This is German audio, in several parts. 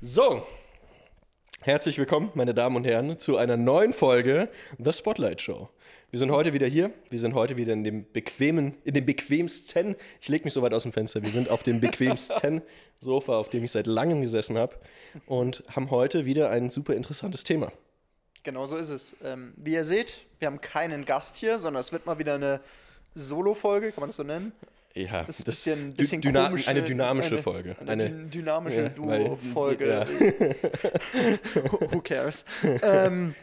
So, herzlich willkommen, meine Damen und Herren, zu einer neuen Folge The Spotlight Show. Wir sind heute wieder hier. Wir sind heute wieder in dem bequemen, in dem bequemsten, ich lege mich so weit aus dem Fenster, wir sind auf dem bequemsten Sofa, auf dem ich seit langem gesessen habe und haben heute wieder ein super interessantes Thema. Genau so ist es. Ähm, wie ihr seht, wir haben keinen Gast hier, sondern es wird mal wieder eine Solo-Folge, kann man das so nennen? Ja, Das ist ein bisschen, bisschen Dyna komische, eine dynamische eine, Folge. Eine, Eine- dyn- dynamische Ja, Duo-Folge. ja. Who cares? ähm,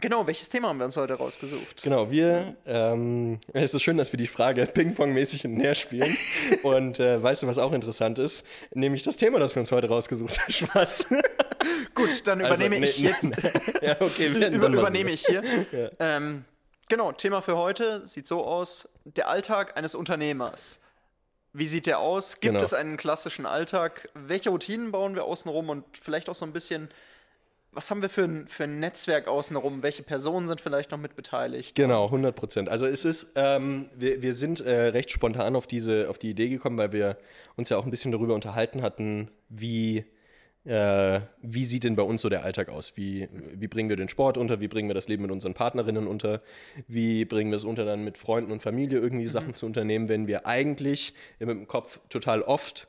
genau, welches Thema haben wir uns heute rausgesucht? Genau, wir, ähm, es ist schön, dass wir die Frage Ping-Pong-mäßig hin und her spielen. und äh, weißt du, was auch interessant ist? Nämlich das Thema, das wir uns heute rausgesucht haben. Spaß. Gut, dann Also, übernehme nee, ich jetzt. ja, okay, wir Über, übernehme ich hier. Ähm, genau, Thema für heute sieht so aus: der Alltag eines Unternehmers. Wie sieht der aus? Gibt Genau. es einen klassischen Alltag? Welche Routinen bauen wir außenrum und vielleicht auch so ein bisschen, was haben wir für ein, für ein Netzwerk außenrum? Welche Personen sind vielleicht noch mit beteiligt? Genau, 100 Prozent. Also es ist, ähm, wir, wir sind äh, recht spontan auf diese, auf die Idee gekommen, weil wir uns ja auch ein bisschen darüber unterhalten hatten, wie, äh, wie sieht denn bei uns so der Alltag aus? Wie, wie bringen wir den Sport unter? Wie bringen wir das Leben mit unseren Partnerinnen unter? Wie bringen wir es unter, dann mit Freunden und Familie irgendwie Sachen zu unternehmen, wenn wir eigentlich mit dem Kopf total oft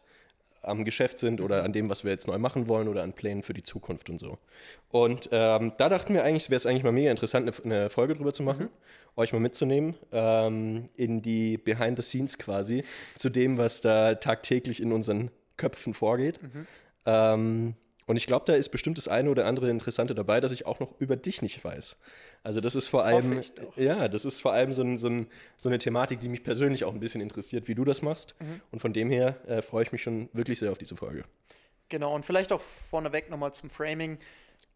am Geschäft sind oder an dem, was wir jetzt neu machen wollen oder an Plänen für die Zukunft und so. Und ähm, da dachten wir eigentlich, wäre es eigentlich mal mega interessant, eine, eine Folge drüber zu machen, euch mal mitzunehmen ähm, in die Behind the Scenes quasi, zu dem, was da tagtäglich in unseren Köpfen vorgeht. Ähm, und ich glaube, da ist bestimmt das eine oder andere Interessante dabei, dass ich auch noch über dich nicht weiß. Also das ist vor allem, ja, das ist vor allem so, ein, so, ein, so eine Thematik, die mich persönlich auch ein bisschen interessiert, wie du das machst. Und von dem her äh, freue ich mich schon wirklich sehr auf diese Folge. Genau, und vielleicht auch vorneweg nochmal zum Framing.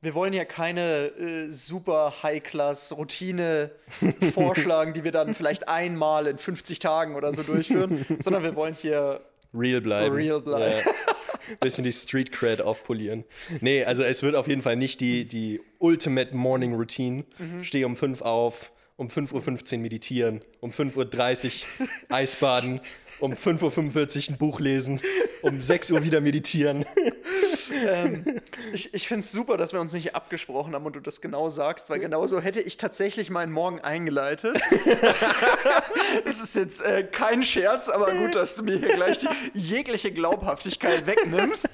Wir wollen ja keine äh, super High-Class-Routine vorschlagen, die wir dann vielleicht einmal in 50 Tagen oder so durchführen, sondern wir wollen hier Real bleiben. Real bleiben. Ja. Bisschen die Street Cred aufpolieren. Nee, also es wird auf jeden Fall nicht die, die Ultimate Morning Routine. Mhm. Stehe um 5 auf, um 5.15 Uhr meditieren, um 5.30 Uhr Eisbaden, um 5.45 Uhr ein Buch lesen, um 6 Uhr wieder meditieren. Ich, ich finde es super, dass wir uns nicht abgesprochen haben und du das genau sagst, weil genauso hätte ich tatsächlich meinen Morgen eingeleitet. das ist jetzt äh, kein Scherz, aber gut, dass du mir hier gleich die jegliche Glaubhaftigkeit wegnimmst.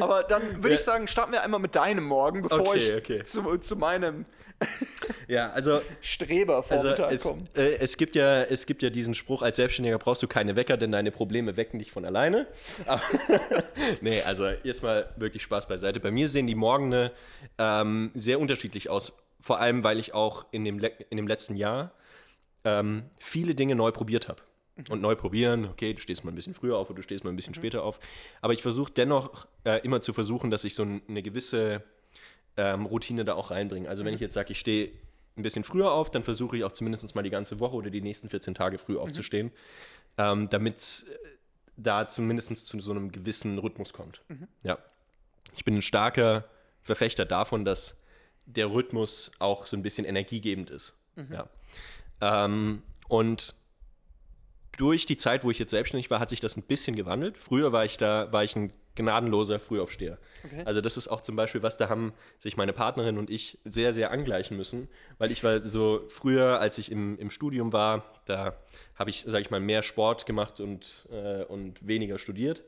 Aber dann würde ich sagen, starten wir einmal mit deinem Morgen, bevor Okay, ich okay. Zu, zu meinem Ja, also Also Strebervormittag es, komme. äh, es, gibt ja, es gibt ja diesen Spruch, als Selbstständiger brauchst du keine Wecker, denn deine Probleme wecken dich von alleine. Aber, nee, also jetzt mal wirklich Spaß beiseite. Bei mir sehen die Morgene ähm, sehr unterschiedlich aus. Vor allem, weil ich auch in dem, le in dem letzten Jahr ähm, viele Dinge neu probiert habe. Und neu probieren, okay, du stehst mal ein bisschen früher auf oder du stehst mal ein bisschen später auf. Aber ich versuche dennoch äh, immer zu versuchen, dass ich so ein- eine gewisse ähm, Routine da auch reinbringe. Also wenn ich jetzt sage, ich stehe ein bisschen früher auf, dann versuche ich auch zumindest mal die ganze Woche oder die nächsten 14 Tage früh aufzustehen, ähm, damit äh, da zumindest zu so einem gewissen Rhythmus kommt. Ja. Ich bin ein starker Verfechter davon, dass der Rhythmus auch so ein bisschen energiegebend ist. Ja. Ähm, und durch die Zeit, wo ich jetzt selbstständig war, hat sich das ein bisschen gewandelt. Früher war ich da, war ich ein gnadenloser Frühaufsteher. Okay. Also das ist auch zum Beispiel was, da haben sich meine Partnerin und ich sehr, sehr angleichen müssen, weil ich war so früher, als ich im, im Studium war, da habe ich, sage ich mal, mehr Sport gemacht und, äh, und weniger studiert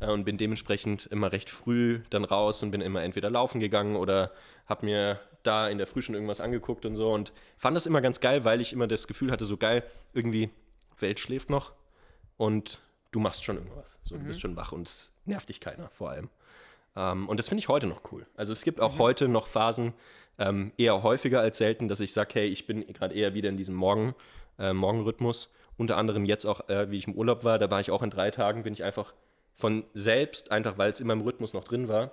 äh, und bin dementsprechend immer recht früh dann raus und bin immer entweder laufen gegangen oder habe mir da in der Früh schon irgendwas angeguckt und so und fand das immer ganz geil, weil ich immer das Gefühl hatte, so geil, irgendwie Welt schläft noch und du machst schon irgendwas. So, Du bist schon wach und nervt dich keiner vor allem. Ähm, und das finde ich heute noch cool. Also es gibt auch heute noch Phasen, ähm, eher häufiger als selten, dass ich sage, hey, ich bin gerade eher wieder in diesem Morgen, äh, Morgenrhythmus. Unter anderem jetzt auch, äh, wie ich im Urlaub war, da war ich auch in drei Tagen, bin ich einfach von selbst, einfach weil es immer im Rhythmus noch drin war,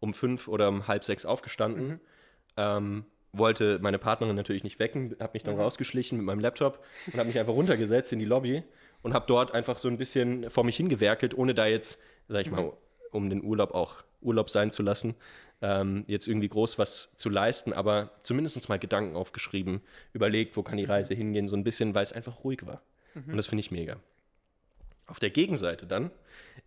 um fünf oder um halb sechs aufgestanden. Ähm, wollte meine Partnerin natürlich nicht wecken, habe mich dann rausgeschlichen mit meinem Laptop und habe mich einfach runtergesetzt in die Lobby und habe dort einfach so ein bisschen vor mich hingewerkelt, ohne da jetzt, sag ich mal, um den Urlaub auch Urlaub sein zu lassen, ähm, jetzt irgendwie groß was zu leisten, aber zumindest mal Gedanken aufgeschrieben, überlegt, wo kann die Reise hingehen, so ein bisschen, weil es einfach ruhig war. Und das finde ich mega. Auf der Gegenseite dann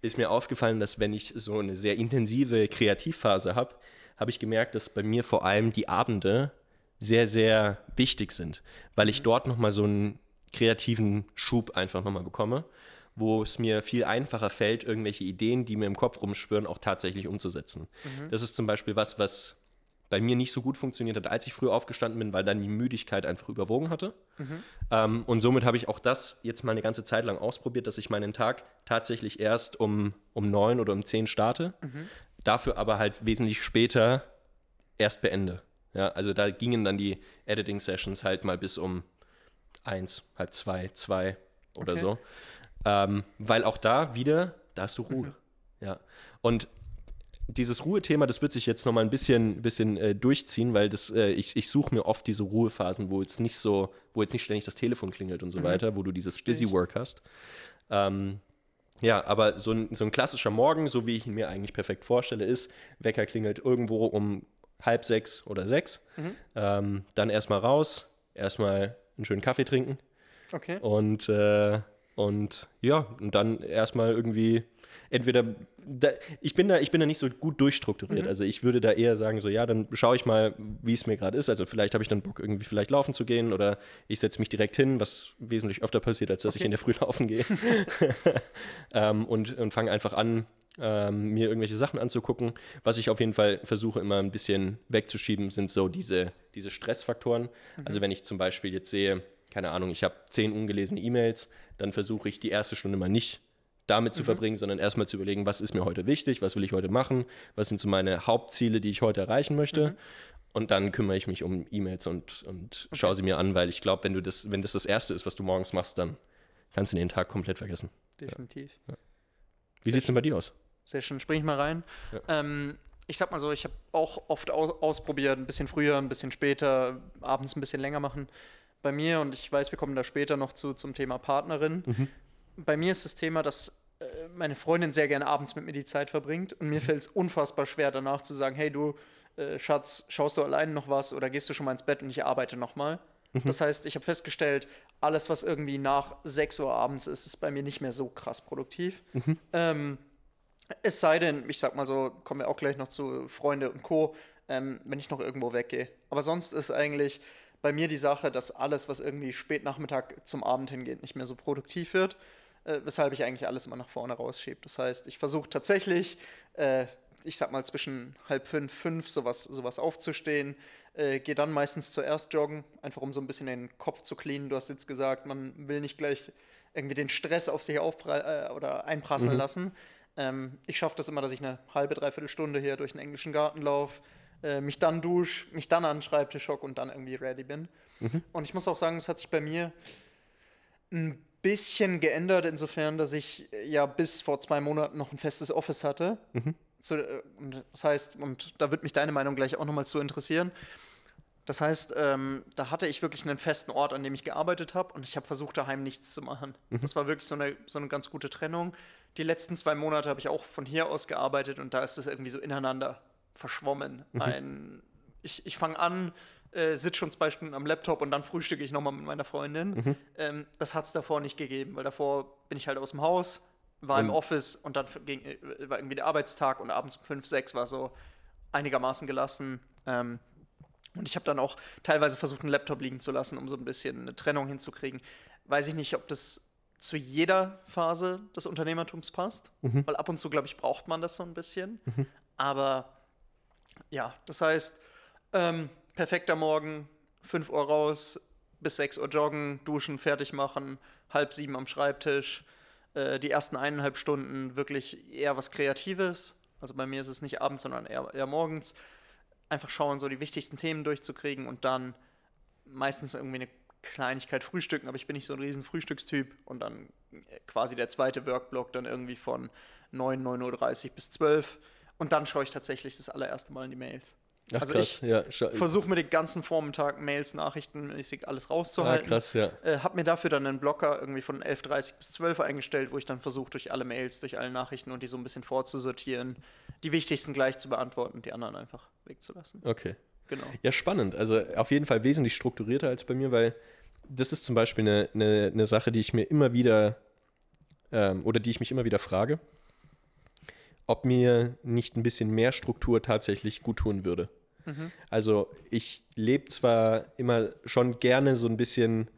ist mir aufgefallen, dass wenn ich so eine sehr intensive Kreativphase habe, habe ich gemerkt, dass bei mir vor allem die Abende sehr, sehr wichtig sind, weil ich dort nochmal so einen kreativen Schub einfach nochmal bekomme, wo es mir viel einfacher fällt, irgendwelche Ideen, die mir im Kopf rumschwirren, auch tatsächlich umzusetzen. Das ist zum Beispiel was, was bei mir nicht so gut funktioniert hat, als ich früher aufgestanden bin, weil dann die Müdigkeit einfach überwogen hatte. Ähm, und somit habe ich auch das jetzt mal eine ganze Zeit lang ausprobiert, dass ich meinen Tag tatsächlich erst um, um neun oder um zehn starte, dafür aber halt wesentlich später erst beende. Ja, also da gingen dann die Editing-Sessions halt mal bis um eins, halb zwei, zwei oder Okay. so. Ähm, weil auch da wieder, da hast du Ruhe. Ja. Und dieses Ruhethema, das wird sich jetzt nochmal ein bisschen, bisschen äh, durchziehen, weil das, äh, ich, ich suche mir oft diese Ruhephasen, wo jetzt nicht so, wo jetzt nicht ständig das Telefon klingelt und so weiter, wo du dieses Busy. Work hast. Ähm, ja, aber so ein, so ein klassischer Morgen, so wie ich ihn mir eigentlich perfekt vorstelle, ist, Wecker klingelt irgendwo um halb sechs oder sechs. Ähm, dann erstmal raus, erstmal einen schönen Kaffee trinken Okay. und, äh, und ja, und dann erstmal irgendwie entweder, da, ich, bin da, ich bin da nicht so gut durchstrukturiert. Also ich würde da eher sagen, so ja, dann schaue ich mal, wie es mir gerade ist. Also vielleicht habe ich dann Bock, irgendwie vielleicht laufen zu gehen oder ich setze mich direkt hin, was wesentlich öfter passiert, als dass ich Okay. in der Früh laufen gehe. ähm, und und fange einfach an, ähm, mir irgendwelche Sachen anzugucken. Was ich auf jeden Fall versuche immer ein bisschen wegzuschieben, sind so diese, diese Stressfaktoren. Also wenn ich zum Beispiel jetzt sehe, keine Ahnung, ich habe zehn ungelesene E-Mails, dann versuche ich die erste Stunde mal nicht damit zu verbringen, sondern erstmal zu überlegen, was ist mir heute wichtig, was will ich heute machen, was sind so meine Hauptziele, die ich heute erreichen möchte. Und dann kümmere ich mich um E-Mails und, und schaue sie mir an, weil ich glaube, wenn du das, wenn das das Erste ist, was du morgens machst, dann kannst du den Tag komplett vergessen. Definitiv. Wie Sehr sieht es denn bei dir aus? Sehr schön, spring ich mal rein. Ähm, ich sag mal so, ich habe auch oft aus ausprobiert, ein bisschen früher, ein bisschen später, abends ein bisschen länger machen. Bei mir, und ich weiß, wir kommen da später noch zu zum Thema Partnerin. Bei mir ist das Thema, dass äh, meine Freundin sehr gerne abends mit mir die Zeit verbringt und mir fällt es unfassbar schwer, danach zu sagen, hey du, äh, Schatz, schaust du alleine noch was oder gehst du schon mal ins Bett und ich arbeite noch mal. Das heißt, ich habe festgestellt, alles, was irgendwie nach 6 Uhr abends ist, ist bei mir nicht mehr so krass produktiv. Ähm, es sei denn, ich sag mal so, kommen wir auch gleich noch zu Freunde und Co., ähm, wenn ich noch irgendwo weggehe. Aber sonst ist eigentlich bei mir die Sache, dass alles, was irgendwie spät Nachmittag zum Abend hingeht, nicht mehr so produktiv wird, äh, weshalb ich eigentlich alles immer nach vorne rausschiebe. Das heißt, ich versuche tatsächlich, äh, ich sag mal zwischen halb fünf, fünf sowas, sowas aufzustehen, äh, gehe dann meistens zuerst joggen, einfach um so ein bisschen den Kopf zu cleanen. Du hast jetzt gesagt, man will nicht gleich irgendwie den Stress auf sich aufpra- äh, oder einprasseln lassen. Ähm, ich schaffe das immer, dass ich eine halbe, dreiviertel Stunde hier durch den englischen Garten laufe, äh, mich dann dusche, mich dann an den Schreibtisch hocke und dann irgendwie ready bin. Und ich muss auch sagen, es hat sich bei mir ein bisschen geändert, insofern, dass ich äh, ja bis vor zwei Monaten noch ein festes Office hatte. Zu, äh, das heißt, und da wird mich deine Meinung gleich auch nochmal zu interessieren. Das heißt, ähm, da hatte ich wirklich einen festen Ort, an dem ich gearbeitet habe und ich habe versucht, daheim nichts zu machen. Das war wirklich so eine, so eine ganz gute Trennung. Die letzten zwei Monate habe ich auch von hier aus gearbeitet und da ist es irgendwie so ineinander verschwommen. Ein, ich ich fange an, äh, sitze schon zwei Stunden am Laptop und dann frühstücke ich nochmal mit meiner Freundin. Ähm, das hat es davor nicht gegeben, weil davor bin ich halt aus dem Haus, war im Und- Office und dann ging, äh, war irgendwie der Arbeitstag und abends um 5, 6 war so einigermaßen gelassen. Ähm, und ich habe dann auch teilweise versucht, einen Laptop liegen zu lassen, um so ein bisschen eine Trennung hinzukriegen. Weiß ich nicht, ob das zu jeder Phase des Unternehmertums passt, weil ab und zu, glaube ich, braucht man das so ein bisschen. Aber ja, das heißt, ähm, perfekter Morgen, 5 Uhr raus, bis 6 Uhr joggen, duschen, fertig machen, halb sieben am Schreibtisch. Äh, die ersten eineinhalb Stunden wirklich eher was Kreatives. Also bei mir ist es nicht abends, sondern eher, eher morgens. Einfach schauen, so die wichtigsten Themen durchzukriegen und dann meistens irgendwie eine Kleinigkeit frühstücken, aber ich bin nicht so ein riesen Frühstückstyp und dann äh, quasi der zweite Workblock dann irgendwie von 9, 9.30 Uhr bis 12 und dann schaue ich tatsächlich das allererste Mal in die Mails. Ach, also krass. ich ja, versuche mir den ganzen Vormittag Mails, Nachrichten, alles ah, rauszuhalten. krass, ja. Äh, hab mir dafür dann einen Blocker irgendwie von 11.30 bis 12 Uhr eingestellt, wo ich dann versuche, durch alle Mails, durch alle Nachrichten und die so ein bisschen vorzusortieren, die wichtigsten gleich zu beantworten und die anderen einfach wegzulassen. Okay. Genau. Ja, spannend. Also auf jeden Fall wesentlich strukturierter als bei mir, weil das ist zum Beispiel eine, eine, eine Sache, die ich mir immer wieder ähm, oder die ich mich immer wieder frage, ob mir nicht ein bisschen mehr Struktur tatsächlich gut tun würde. Also ich lebe zwar immer schon gerne so ein bisschen,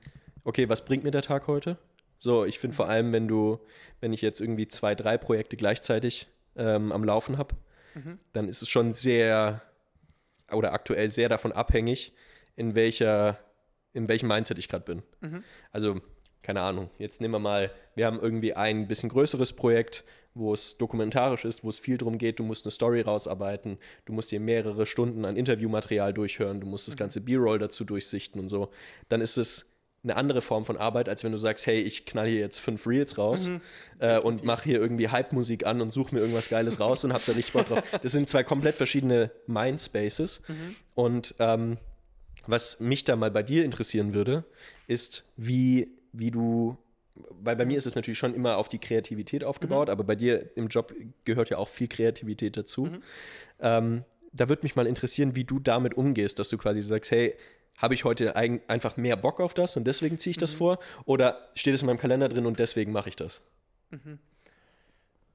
okay, was bringt mir der Tag heute? So, ich finde vor allem, wenn du, wenn ich jetzt irgendwie zwei, drei Projekte gleichzeitig ähm, am Laufen habe, dann ist es schon sehr oder aktuell sehr davon abhängig, in welcher, in welchem Mindset ich gerade bin. Also, keine Ahnung, jetzt nehmen wir mal, wir haben irgendwie ein bisschen größeres Projekt, wo es dokumentarisch ist, wo es viel darum geht, du musst eine Story rausarbeiten, du musst dir mehrere Stunden an Interviewmaterial durchhören, du musst das ganze B-Roll dazu durchsichten und so. Dann ist es eine andere Form von Arbeit, als wenn du sagst, hey, ich knall hier jetzt fünf Reels raus äh, und mache hier irgendwie Hype-Musik an und suche mir irgendwas Geiles raus und hab da richtig Bock drauf. Das sind zwei komplett verschiedene Mindspaces. Und ähm, was mich da mal bei dir interessieren würde, ist, wie, wie du, weil bei mir ist es natürlich schon immer auf die Kreativität aufgebaut, aber bei dir im Job gehört ja auch viel Kreativität dazu. Ähm, da würde mich mal interessieren, wie du damit umgehst, dass du quasi sagst, hey, habe ich heute ein, einfach mehr Bock auf das und deswegen ziehe ich das vor? Oder steht es in meinem Kalender drin und deswegen mache ich das?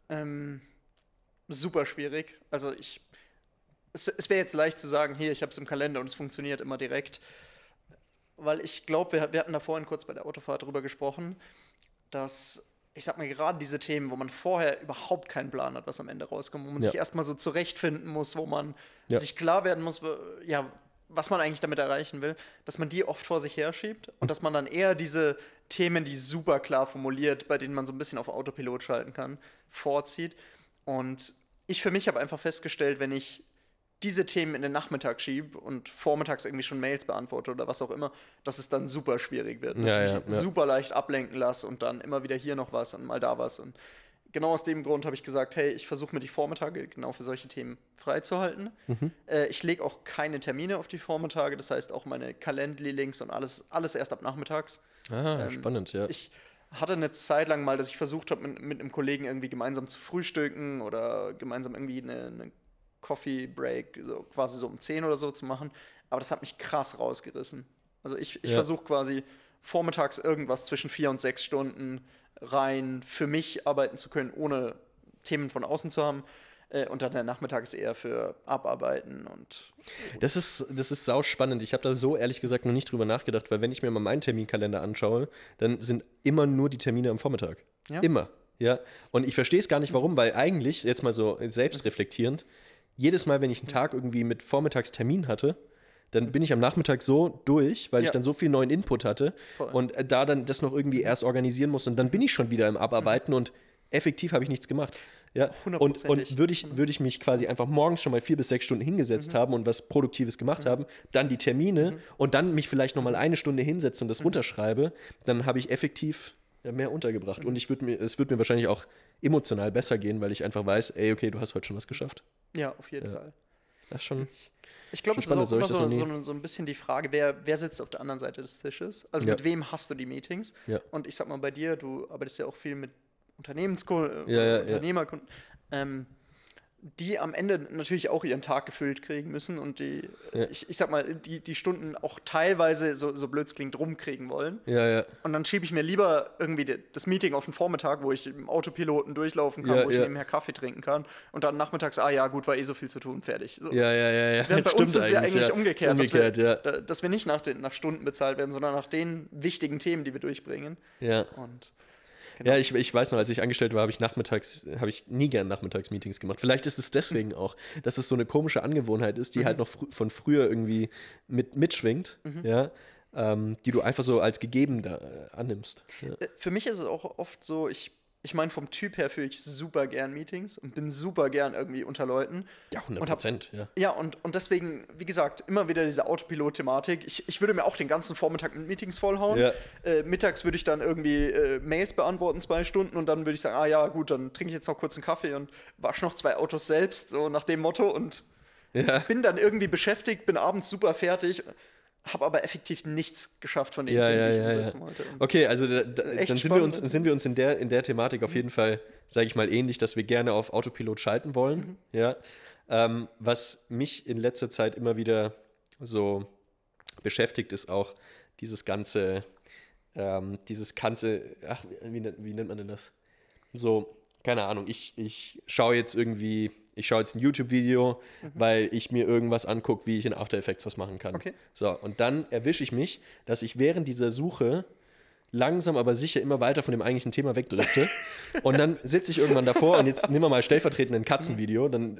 Ähm, super schwierig. Also ich. Es, es wäre jetzt leicht zu sagen, hier, ich habe es im Kalender und es funktioniert immer direkt. Weil ich glaube, wir, wir hatten da vorhin kurz bei der Autofahrt drüber gesprochen, dass, ich sag mal, gerade diese Themen, wo man vorher überhaupt keinen Plan hat, was am Ende rauskommt, wo man Ja. sich erstmal so zurechtfinden muss, wo man Ja. sich klar werden muss, ja, was man eigentlich damit erreichen will, dass man die oft vor sich herschiebt und dass man dann eher diese Themen, die super klar formuliert, bei denen man so ein bisschen auf Autopilot schalten kann, vorzieht. Und ich für mich habe einfach festgestellt, wenn ich diese Themen in den Nachmittag schiebe und vormittags irgendwie schon Mails beantworte oder was auch immer, dass es dann super schwierig wird. Dass Ja, ich ja, mich ja. super leicht ablenken lasse und dann immer wieder hier noch was und mal da was. Und genau aus dem Grund habe ich gesagt, hey, ich versuche mir die Vormittage genau für solche Themen freizuhalten. Mhm. Äh, ich lege auch keine Termine auf die Vormittage, das heißt auch meine Calendly-Links und alles, alles erst ab nachmittags. Ah, Ähm, spannend, ja. Ich hatte eine Zeit lang mal, dass ich versucht habe, mit, mit einem Kollegen irgendwie gemeinsam zu frühstücken oder gemeinsam irgendwie eine, eine Coffee Break, so quasi so um 10 oder so zu machen. Aber das hat mich krass rausgerissen. Also ich, ich Ja. versuche quasi vormittags irgendwas zwischen vier und sechs Stunden rein für mich arbeiten zu können, ohne Themen von außen zu haben. Äh, Und dann der Nachmittag ist eher für Abarbeiten und Das ist, das ist sau spannend. Ich habe da so ehrlich gesagt noch nicht drüber nachgedacht, weil wenn ich mir mal meinen Terminkalender anschaue, dann sind immer nur die Termine am Vormittag. Ja. Immer. Ja. Und ich verstehe es gar nicht, warum, weil eigentlich, jetzt mal so selbstreflektierend, jedes Mal, wenn ich einen Tag irgendwie mit Vormittagstermin hatte, dann bin ich am Nachmittag so durch, weil ich Ja. dann so viel neuen Input hatte Voll. und äh, da dann das noch irgendwie erst organisieren muss und dann bin ich schon wieder im Abarbeiten und effektiv habe ich nichts gemacht. Ja, und, und würde ich, würde ich mich quasi einfach morgens schon mal vier bis sechs Stunden hingesetzt haben und was Produktives gemacht haben, dann die Termine und dann mich vielleicht noch mal eine Stunde hinsetze und das runterschreibe, dann habe ich effektiv mehr untergebracht. Und ich würde mir, es würde mir wahrscheinlich auch emotional besser gehen, weil ich einfach weiß, ey, okay, du hast heute schon was geschafft. ja, auf jeden Ja. Fall. Das ist schon. Ich glaube, es ist auch so so, so, so ein bisschen die Frage, wer, wer sitzt auf der anderen Seite des Tisches? Also Ja. mit wem hast du die Meetings? Ja. Und ich sag mal, bei dir, du arbeitest ja auch viel mit Unternehmenskunden, Ja, ja, ja. Unternehmerkunden, ähm, die am Ende natürlich auch ihren Tag gefüllt kriegen müssen und die, Ja. ich, ich sag mal, die, die Stunden auch teilweise, so, so blöd es klingt, rumkriegen wollen. Ja, ja. Und dann schiebe ich mir lieber irgendwie das Meeting auf den Vormittag, wo ich im Autopiloten durchlaufen kann, Ja, wo ich ja. nebenher Kaffee trinken kann. Und dann nachmittags, ah ja, gut, war eh so viel zu tun, fertig. So. Ja, ja, ja, ja. Während bei uns ist es ja eigentlich umgekehrt, umgekehrt, dass, wir, dass wir nicht nach, den, nach Stunden bezahlt werden, sondern nach den wichtigen Themen, die wir durchbringen. ja. Und Ja, ich, ich weiß noch, als ich angestellt war, habe ich nachmittags, habe ich nie gern Nachmittagsmeetings gemacht. Vielleicht ist es deswegen auch, dass es so eine komische Angewohnheit ist, die halt noch frü von früher irgendwie mit, mitschwingt, ja, ähm, die du einfach so als gegeben da, äh, annimmst. Ja. äh, für mich ist es auch oft so, ich, ich meine, vom Typ her führe ich super gern Meetings und bin super gern irgendwie unter Leuten. ja, 100 Und hab- Prozent, ja. Ja, und, und deswegen, wie gesagt, immer wieder diese Autopilot-Thematik. Ich, ich würde mir auch den ganzen Vormittag mit Meetings vollhauen. Ja. Äh, mittags würde ich dann irgendwie äh, Mails beantworten, zwei Stunden, und dann würde ich sagen, ah ja, gut, dann trinke ich jetzt noch kurz einen Kaffee und wasche noch zwei Autos selbst, so nach dem Motto. Und Ja, bin dann irgendwie beschäftigt, bin abends super fertig, habe aber effektiv nichts geschafft von den ja, Themen, ja, die ich ja, ja. umsetzen wollte. Und Okay, also da, da, dann sind wir, uns, sind wir uns in der, in der Thematik auf jeden Fall, sage ich mal, ähnlich, dass wir gerne auf Autopilot schalten wollen. Ja. Ähm, was mich in letzter Zeit immer wieder so beschäftigt, ist auch dieses ganze, ähm, dieses ganze, ach, wie, nennt- wie nennt man denn das? So, keine Ahnung, ich, ich schaue jetzt irgendwie, ich schaue jetzt ein YouTube-Video, weil ich mir irgendwas angucke, wie ich in After Effects was machen kann. Okay. So, und dann erwische ich mich, dass ich während dieser Suche langsam aber sicher immer weiter von dem eigentlichen Thema wegdrifte. und dann sitze ich irgendwann davor und jetzt nehmen wir mal stellvertretend ein Katzenvideo, dann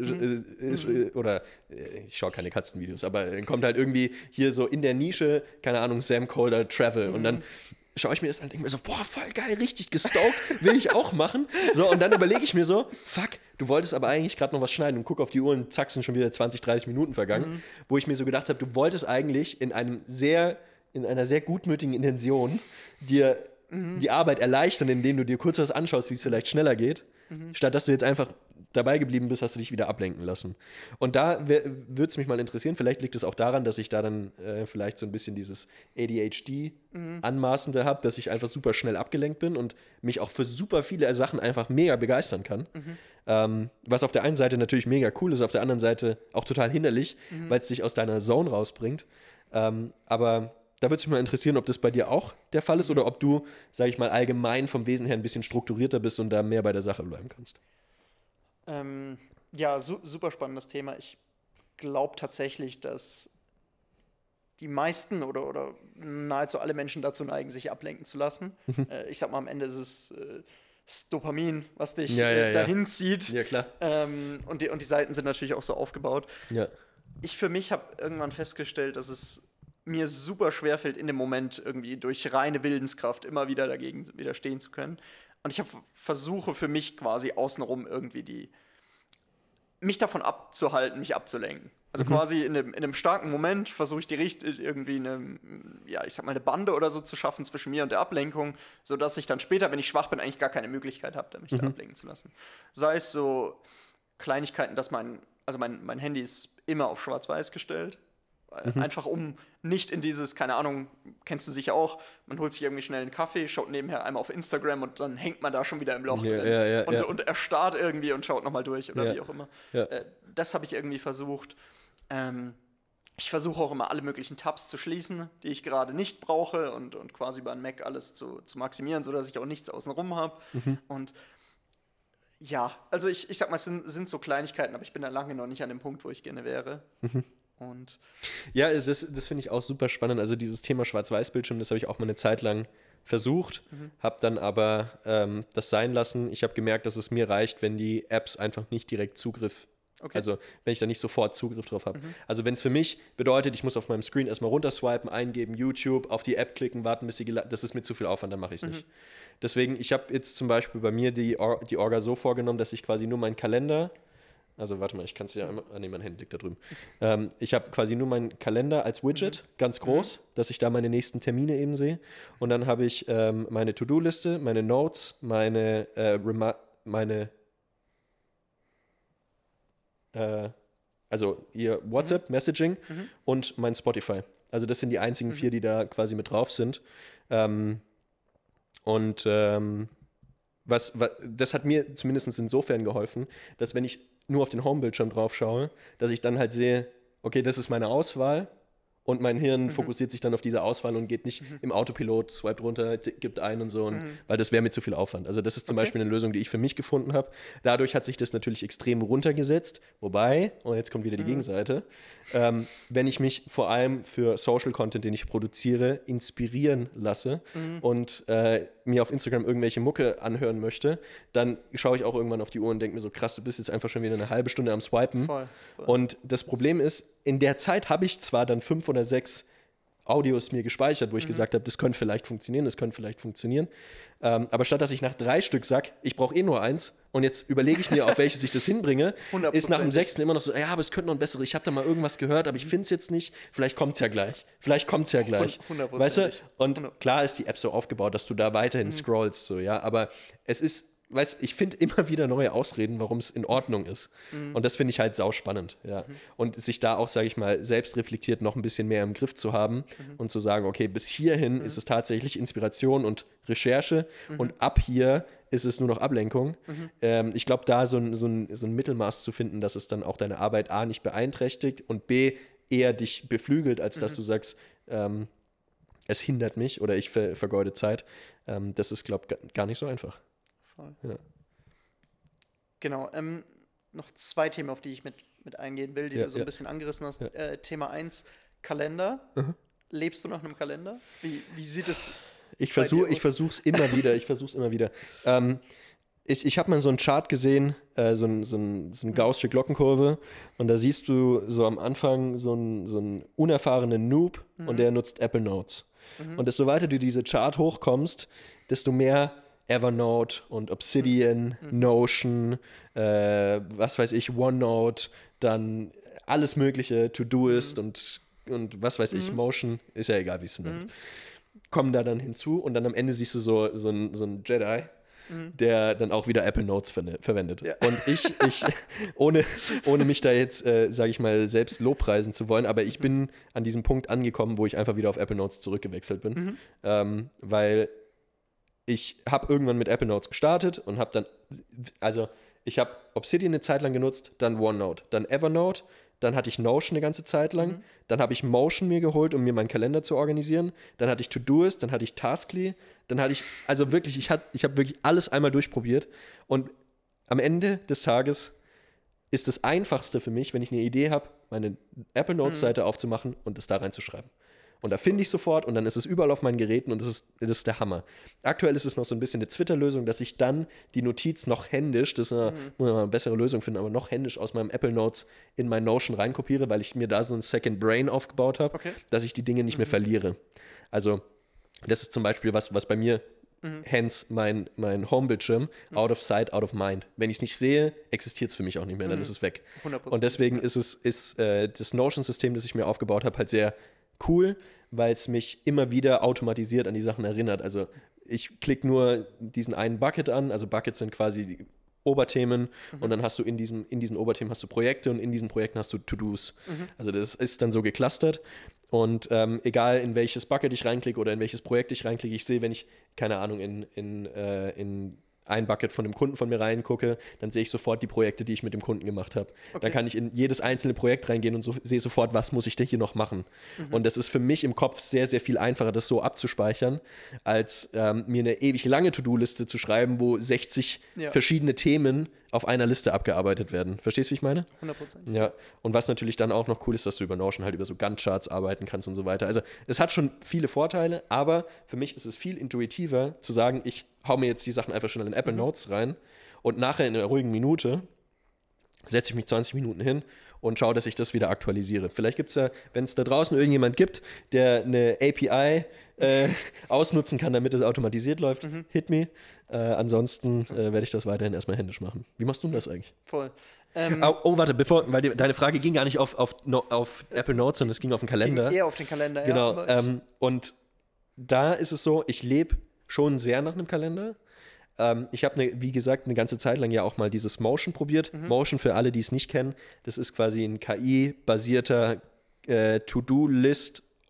äh, ist, äh, oder äh, ich schaue keine Katzenvideos, aber dann kommt halt irgendwie hier so in der Nische, keine Ahnung, Sam Calder Travel und dann schaue ich mir das an und denke mir so, boah, voll geil, richtig gestoked, will ich auch machen. So, und dann überlege ich mir so, fuck, du wolltest aber eigentlich gerade noch was schneiden und guck auf die Uhr und zack, sind schon wieder 20, 30 Minuten vergangen, wo ich mir so gedacht habe, du wolltest eigentlich in einem sehr, in einer sehr gutmütigen Intention dir die Arbeit erleichtern, indem du dir kurz was anschaust, wie es vielleicht schneller geht, statt dass du jetzt einfach dabei geblieben bist, hast du dich wieder ablenken lassen. Und da würde es mich mal interessieren, vielleicht liegt es auch daran, dass ich da dann äh, vielleicht so ein bisschen dieses ADHD-Anmaßende habe, dass ich einfach super schnell abgelenkt bin und mich auch für super viele Sachen einfach mega begeistern kann. Ähm, was auf der einen Seite natürlich mega cool ist, auf der anderen Seite auch total hinderlich, weil es dich aus deiner Zone rausbringt. Ähm, aber da würde es mich mal interessieren, ob das bei dir auch der Fall ist oder ob du, sage ich mal, allgemein vom Wesen her ein bisschen strukturierter bist und da mehr bei der Sache bleiben kannst. Ähm, ja, su super spannendes Thema. Ich glaube tatsächlich, dass die meisten oder, oder nahezu alle Menschen dazu neigen, sich ablenken zu lassen. Mhm. Äh, ich sag mal, am Ende ist es äh, das Dopamin, was dich Ja, ja, äh, ja. dahin zieht. Ja, klar. Ähm, und, die, und die Seiten sind natürlich auch so aufgebaut. Ja. Ich für mich habe irgendwann festgestellt, dass es mir super schwer fällt, in dem Moment irgendwie durch reine Willenskraft immer wieder dagegen widerstehen zu können. Und ich habe versuche für mich quasi außenrum irgendwie die mich davon abzuhalten, mich abzulenken. Also quasi in einem, in einem starken Moment versuche ich die Richt irgendwie eine, ja, ich sag mal, eine Bande oder so zu schaffen zwischen mir und der Ablenkung, sodass ich dann später, wenn ich schwach bin, eigentlich gar keine Möglichkeit habe, mich da ablenken zu lassen. Sei es so Kleinigkeiten, dass mein, also mein, mein Handy ist immer auf schwarz-weiß gestellt. Äh, Einfach um nicht in dieses, keine Ahnung, kennst du sicher auch, man holt sich irgendwie schnell einen Kaffee, schaut nebenher einmal auf Instagram und dann hängt man da schon wieder im Loch Ja, drin. ja, ja, und, und erstarrt irgendwie und schaut nochmal durch oder wie auch immer. Äh, das habe ich irgendwie versucht. Ähm, ich versuche auch immer alle möglichen Tabs zu schließen, die ich gerade nicht brauche und, und quasi über einen Mac alles zu, zu maximieren, sodass ich auch nichts außenrum habe. Mhm. Und ja, also ich, ich sag mal, es sind, sind so Kleinigkeiten, aber ich bin da lange noch nicht an dem Punkt, wo ich gerne wäre. Mhm. Und Ja, das, das finde ich auch super spannend. Also dieses Thema Schwarz-Weiß-Bildschirm, das habe ich auch mal eine Zeit lang versucht, habe dann aber ähm, das sein lassen. Ich habe gemerkt, dass es mir reicht, wenn die Apps einfach nicht direkt Zugriff Okay. Also, wenn ich da nicht sofort Zugriff drauf habe. Also, wenn es für mich bedeutet, ich muss auf meinem Screen erstmal runterswipen, eingeben, YouTube, auf die App klicken, warten, bis sie geladen Das ist mir zu viel Aufwand, dann mache ich es nicht. Deswegen, ich habe jetzt zum Beispiel bei mir die, Or die Orga so vorgenommen, dass ich quasi nur meinen Kalender, also warte mal, ich kann es ja einmal, ah, nee, mein Handy liegt da drüben. Ähm, ich habe quasi nur meinen Kalender als Widget, ganz groß, dass ich da meine nächsten Termine eben sehe. Und dann habe ich ähm, meine To-Do-Liste, meine Notes, meine, äh, Rema meine äh, also ihr WhatsApp, Messaging und mein Spotify. Also das sind die einzigen vier, die da quasi mit drauf sind. Ähm, und ähm, was, was, das hat mir zumindest insofern geholfen, dass wenn ich nur auf den Homebildschirm drauf schaue, dass ich dann halt sehe, okay, das ist meine Auswahl und mein Hirn fokussiert sich dann auf diese Auswahl und geht nicht im Autopilot, swipe runter, gibt ein und so, und, weil das wäre mir zu viel Aufwand. Also das ist zum Beispiel eine Lösung, die ich für mich gefunden habe. Dadurch hat sich das natürlich extrem runtergesetzt, wobei, und jetzt kommt wieder die Gegenseite, ähm, wenn ich mich vor allem für Social Content, den ich produziere, inspirieren lasse und äh, mir auf Instagram irgendwelche Mucke anhören möchte, dann schaue ich auch irgendwann auf die Uhr und denke mir so, krass, du bist jetzt einfach schon wieder eine halbe Stunde am Swipen. Voll, voll. Und das Problem ist, in der Zeit habe ich zwar dann fünf oder sechs Audios mir gespeichert, wo Mhm. ich gesagt habe, das könnte vielleicht funktionieren, das könnte vielleicht funktionieren. Ähm, aber statt dass ich nach drei Stück sage, ich brauche eh nur eins und jetzt überlege ich mir, auf welches ich das hinbringe, ist nach dem sechsten immer noch so, ja, aber es könnte noch ein besseres, ich habe da mal irgendwas gehört, aber ich finde es jetzt nicht, vielleicht kommt es ja gleich. Vielleicht kommt es ja gleich. Hund- hundertprozentig. Weißt du? Und klar ist die App so aufgebaut, dass du da weiterhin scrollst, so, ja, aber es ist, weißt ich finde immer wieder neue Ausreden, warum es in Ordnung ist. Und das finde ich halt sauspannend, ja. Und sich da auch, sage ich mal, selbst reflektiert noch ein bisschen mehr im Griff zu haben und zu sagen, okay, bis hierhin ist es tatsächlich Inspiration und Recherche und ab hier ist es nur noch Ablenkung. Ähm, ich glaube, da so ein, so, ein, so ein Mittelmaß zu finden, dass es dann auch deine Arbeit A nicht beeinträchtigt und B eher dich beflügelt, als dass du sagst, ähm, es hindert mich oder ich ver vergeude Zeit. Ähm, das ist, glaube ich, gar nicht so einfach. Voll. Ja. Genau. Ähm, noch zwei Themen, auf die ich mit, mit eingehen will, die Ja, du so ein ja. bisschen angerissen hast. Äh, Thema 1, Kalender. Lebst du nach einem Kalender? Wie, wie sieht es Ich versuche ich versuch's immer wieder, ich versuch's immer wieder. Ähm, ich ich habe mal so einen Chart gesehen, äh, so, ein, so, ein, so eine gaußsche Glockenkurve und da siehst du so am Anfang so einen, so einen unerfahrenen Noob und der nutzt Apple Notes. Und desto weiter du diese Chart hochkommst, desto mehr Evernote und Obsidian, Notion, äh, was weiß ich, OneNote, dann alles mögliche, To-Doist und, und was weiß ich, Motion, ist ja egal, wie es nennt kommen da dann hinzu und dann am Ende siehst du so, so einen so Jedi, der dann auch wieder Apple Notes ver verwendet. Ja. Und ich, ich ohne, ohne mich da jetzt, äh, sage ich mal, selbst lobpreisen zu wollen, aber ich bin an diesem Punkt angekommen, wo ich einfach wieder auf Apple Notes zurückgewechselt bin, ähm, weil ich habe irgendwann mit Apple Notes gestartet und habe dann, also ich habe Obsidian eine Zeit lang genutzt, dann OneNote, dann Evernote, dann hatte ich Notion eine ganze Zeit lang, dann habe ich Motion mir geholt, um mir meinen Kalender zu organisieren, dann hatte ich Todoist, dann hatte ich Taskly, dann hatte ich, also wirklich, ich, hat, ich habe wirklich alles einmal durchprobiert und am Ende des Tages ist das Einfachste für mich, wenn ich eine Idee habe, meine Apple Notes-Seite aufzumachen und es da reinzuschreiben. Und da finde ich sofort und dann ist es überall auf meinen Geräten und das ist, das ist der Hammer. Aktuell ist es noch so ein bisschen eine Twitter-Lösung, dass ich dann die Notiz noch händisch, das ist eine, muss man mal eine bessere Lösung finden, aber noch händisch aus meinem Apple Notes in mein Notion reinkopiere, weil ich mir da so ein Second Brain aufgebaut habe, Okay. dass ich die Dinge nicht mehr verliere. Also, das ist zum Beispiel was, was bei mir, hence mein, mein Home-Bildschirm, out of sight, out of mind. Wenn ich es nicht sehe, existiert es für mich auch nicht mehr, dann ist es weg. 100%. Und deswegen ist es ist, äh, das Notion-System, das ich mir aufgebaut habe, halt sehr cool, weil es mich immer wieder automatisiert an die Sachen erinnert. Also ich klicke nur diesen einen Bucket an, also Buckets sind quasi die Oberthemen und dann hast du in, diesem, in diesen Oberthemen hast du Projekte und in diesen Projekten hast du To-Dos. Also das ist dann so geclustert und ähm, egal in welches Bucket ich reinklicke oder in welches Projekt ich reinklicke, ich sehe, wenn ich, keine Ahnung, in, in, äh, in ein Bucket von einem Kunden von mir reingucke, dann sehe ich sofort die Projekte, die ich mit dem Kunden gemacht habe. Dann kann ich in jedes einzelne Projekt reingehen und so, sehe sofort, was muss ich denn hier noch machen. Und das ist für mich im Kopf sehr, sehr viel einfacher, das so abzuspeichern, als ähm, mir eine ewig lange To-Do-Liste zu schreiben, wo 60 Ja. verschiedene Themen auf einer Liste abgearbeitet werden. Verstehst du, wie ich meine? 100%. Ja, und was natürlich dann auch noch cool ist, dass du über Notion halt über so Gantt-Charts arbeiten kannst und so weiter. Also es hat schon viele Vorteile, aber für mich ist es viel intuitiver zu sagen, ich hau mir jetzt die Sachen einfach schon in Apple Notes rein und nachher in einer ruhigen Minute setze ich mich 20 Minuten hin und schaue, dass ich das wieder aktualisiere. Vielleicht gibt es ja, wenn es da draußen irgendjemand gibt, der eine API äh, ausnutzen kann, damit es automatisiert läuft, hit me. Äh, ansonsten äh, werde ich das weiterhin erstmal händisch machen. Wie machst du denn das eigentlich? Voll. Ähm, Oh, oh, warte, bevor, weil die, deine Frage ging gar nicht auf, auf, no, auf Apple Notes, sondern es ging auf den Kalender. eher auf den Kalender, genau. ja. ich- ähm, und da ist es so, ich lebe schon sehr nach einem Kalender. Ähm, ich habe, ne, wie gesagt, eine ganze Zeit lang ja auch mal dieses Motion probiert. Mhm. Motion, für alle, die es nicht kennen, das ist quasi ein KI-basierter äh,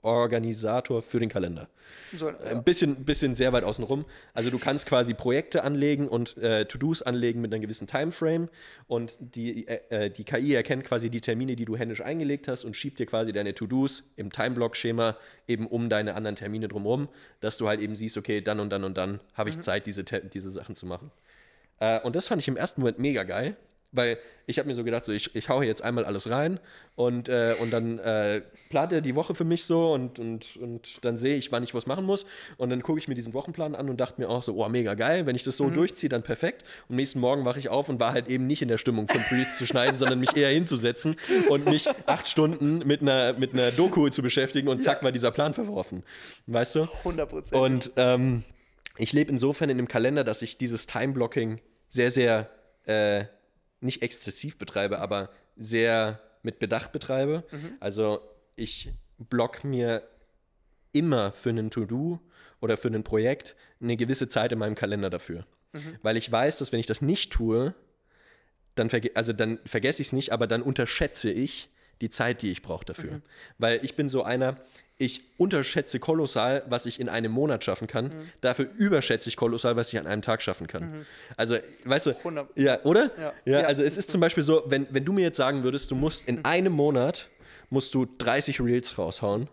To-Do-List-Organisator für den Kalender. so, ja. Ein bisschen, bisschen sehr weit außen rum. Also du kannst quasi Projekte anlegen und äh, To-Dos anlegen mit einem gewissen Timeframe und die, äh, äh, die KI erkennt quasi die Termine, die du händisch eingelegt hast und schiebt dir quasi deine To-Dos im Timeblock-Schema eben um deine anderen Termine drumherum, dass du halt eben siehst, okay, dann und dann und dann habe ich Zeit, diese, diese Sachen zu machen. Äh, und das fand ich im ersten Moment mega geil, weil ich habe mir so gedacht, so, ich, ich haue jetzt einmal alles rein und, äh, und dann äh, plant er die Woche für mich so und, und, und dann sehe ich, wann ich was machen muss. Und dann gucke ich mir diesen Wochenplan an und dachte mir auch so, oh, mega geil, wenn ich das so durchziehe, dann perfekt. Und am nächsten Morgen wache ich auf und war halt eben nicht in der Stimmung, fünf Reels zu schneiden, sondern mich eher hinzusetzen und mich acht Stunden mit einer, mit einer Doku zu beschäftigen und zack, war dieser Plan verworfen. Weißt du? 100%. Und ähm, ich lebe insofern in dem Kalender, dass ich dieses Time-Blocking sehr, sehr äh, nicht exzessiv betreibe, aber sehr mit Bedacht betreibe. Also ich block mir immer für einen To-Do oder für ein Projekt eine gewisse Zeit in meinem Kalender dafür. Weil ich weiß, dass wenn ich das nicht tue, dann, verge also dann vergesse ich es nicht, aber dann unterschätze ich die Zeit, die ich brauche dafür. Weil ich bin so einer, ich unterschätze kolossal, was ich in einem Monat schaffen kann. Dafür überschätze ich kolossal, was ich an einem Tag schaffen kann. Also, weißt du, 100. ja, oder? Ja. Ja, Ja, also es ist zum Beispiel so, wenn, wenn du mir jetzt sagen würdest, du musst Mhm. in einem Monat musst du 30 Reels raushauen,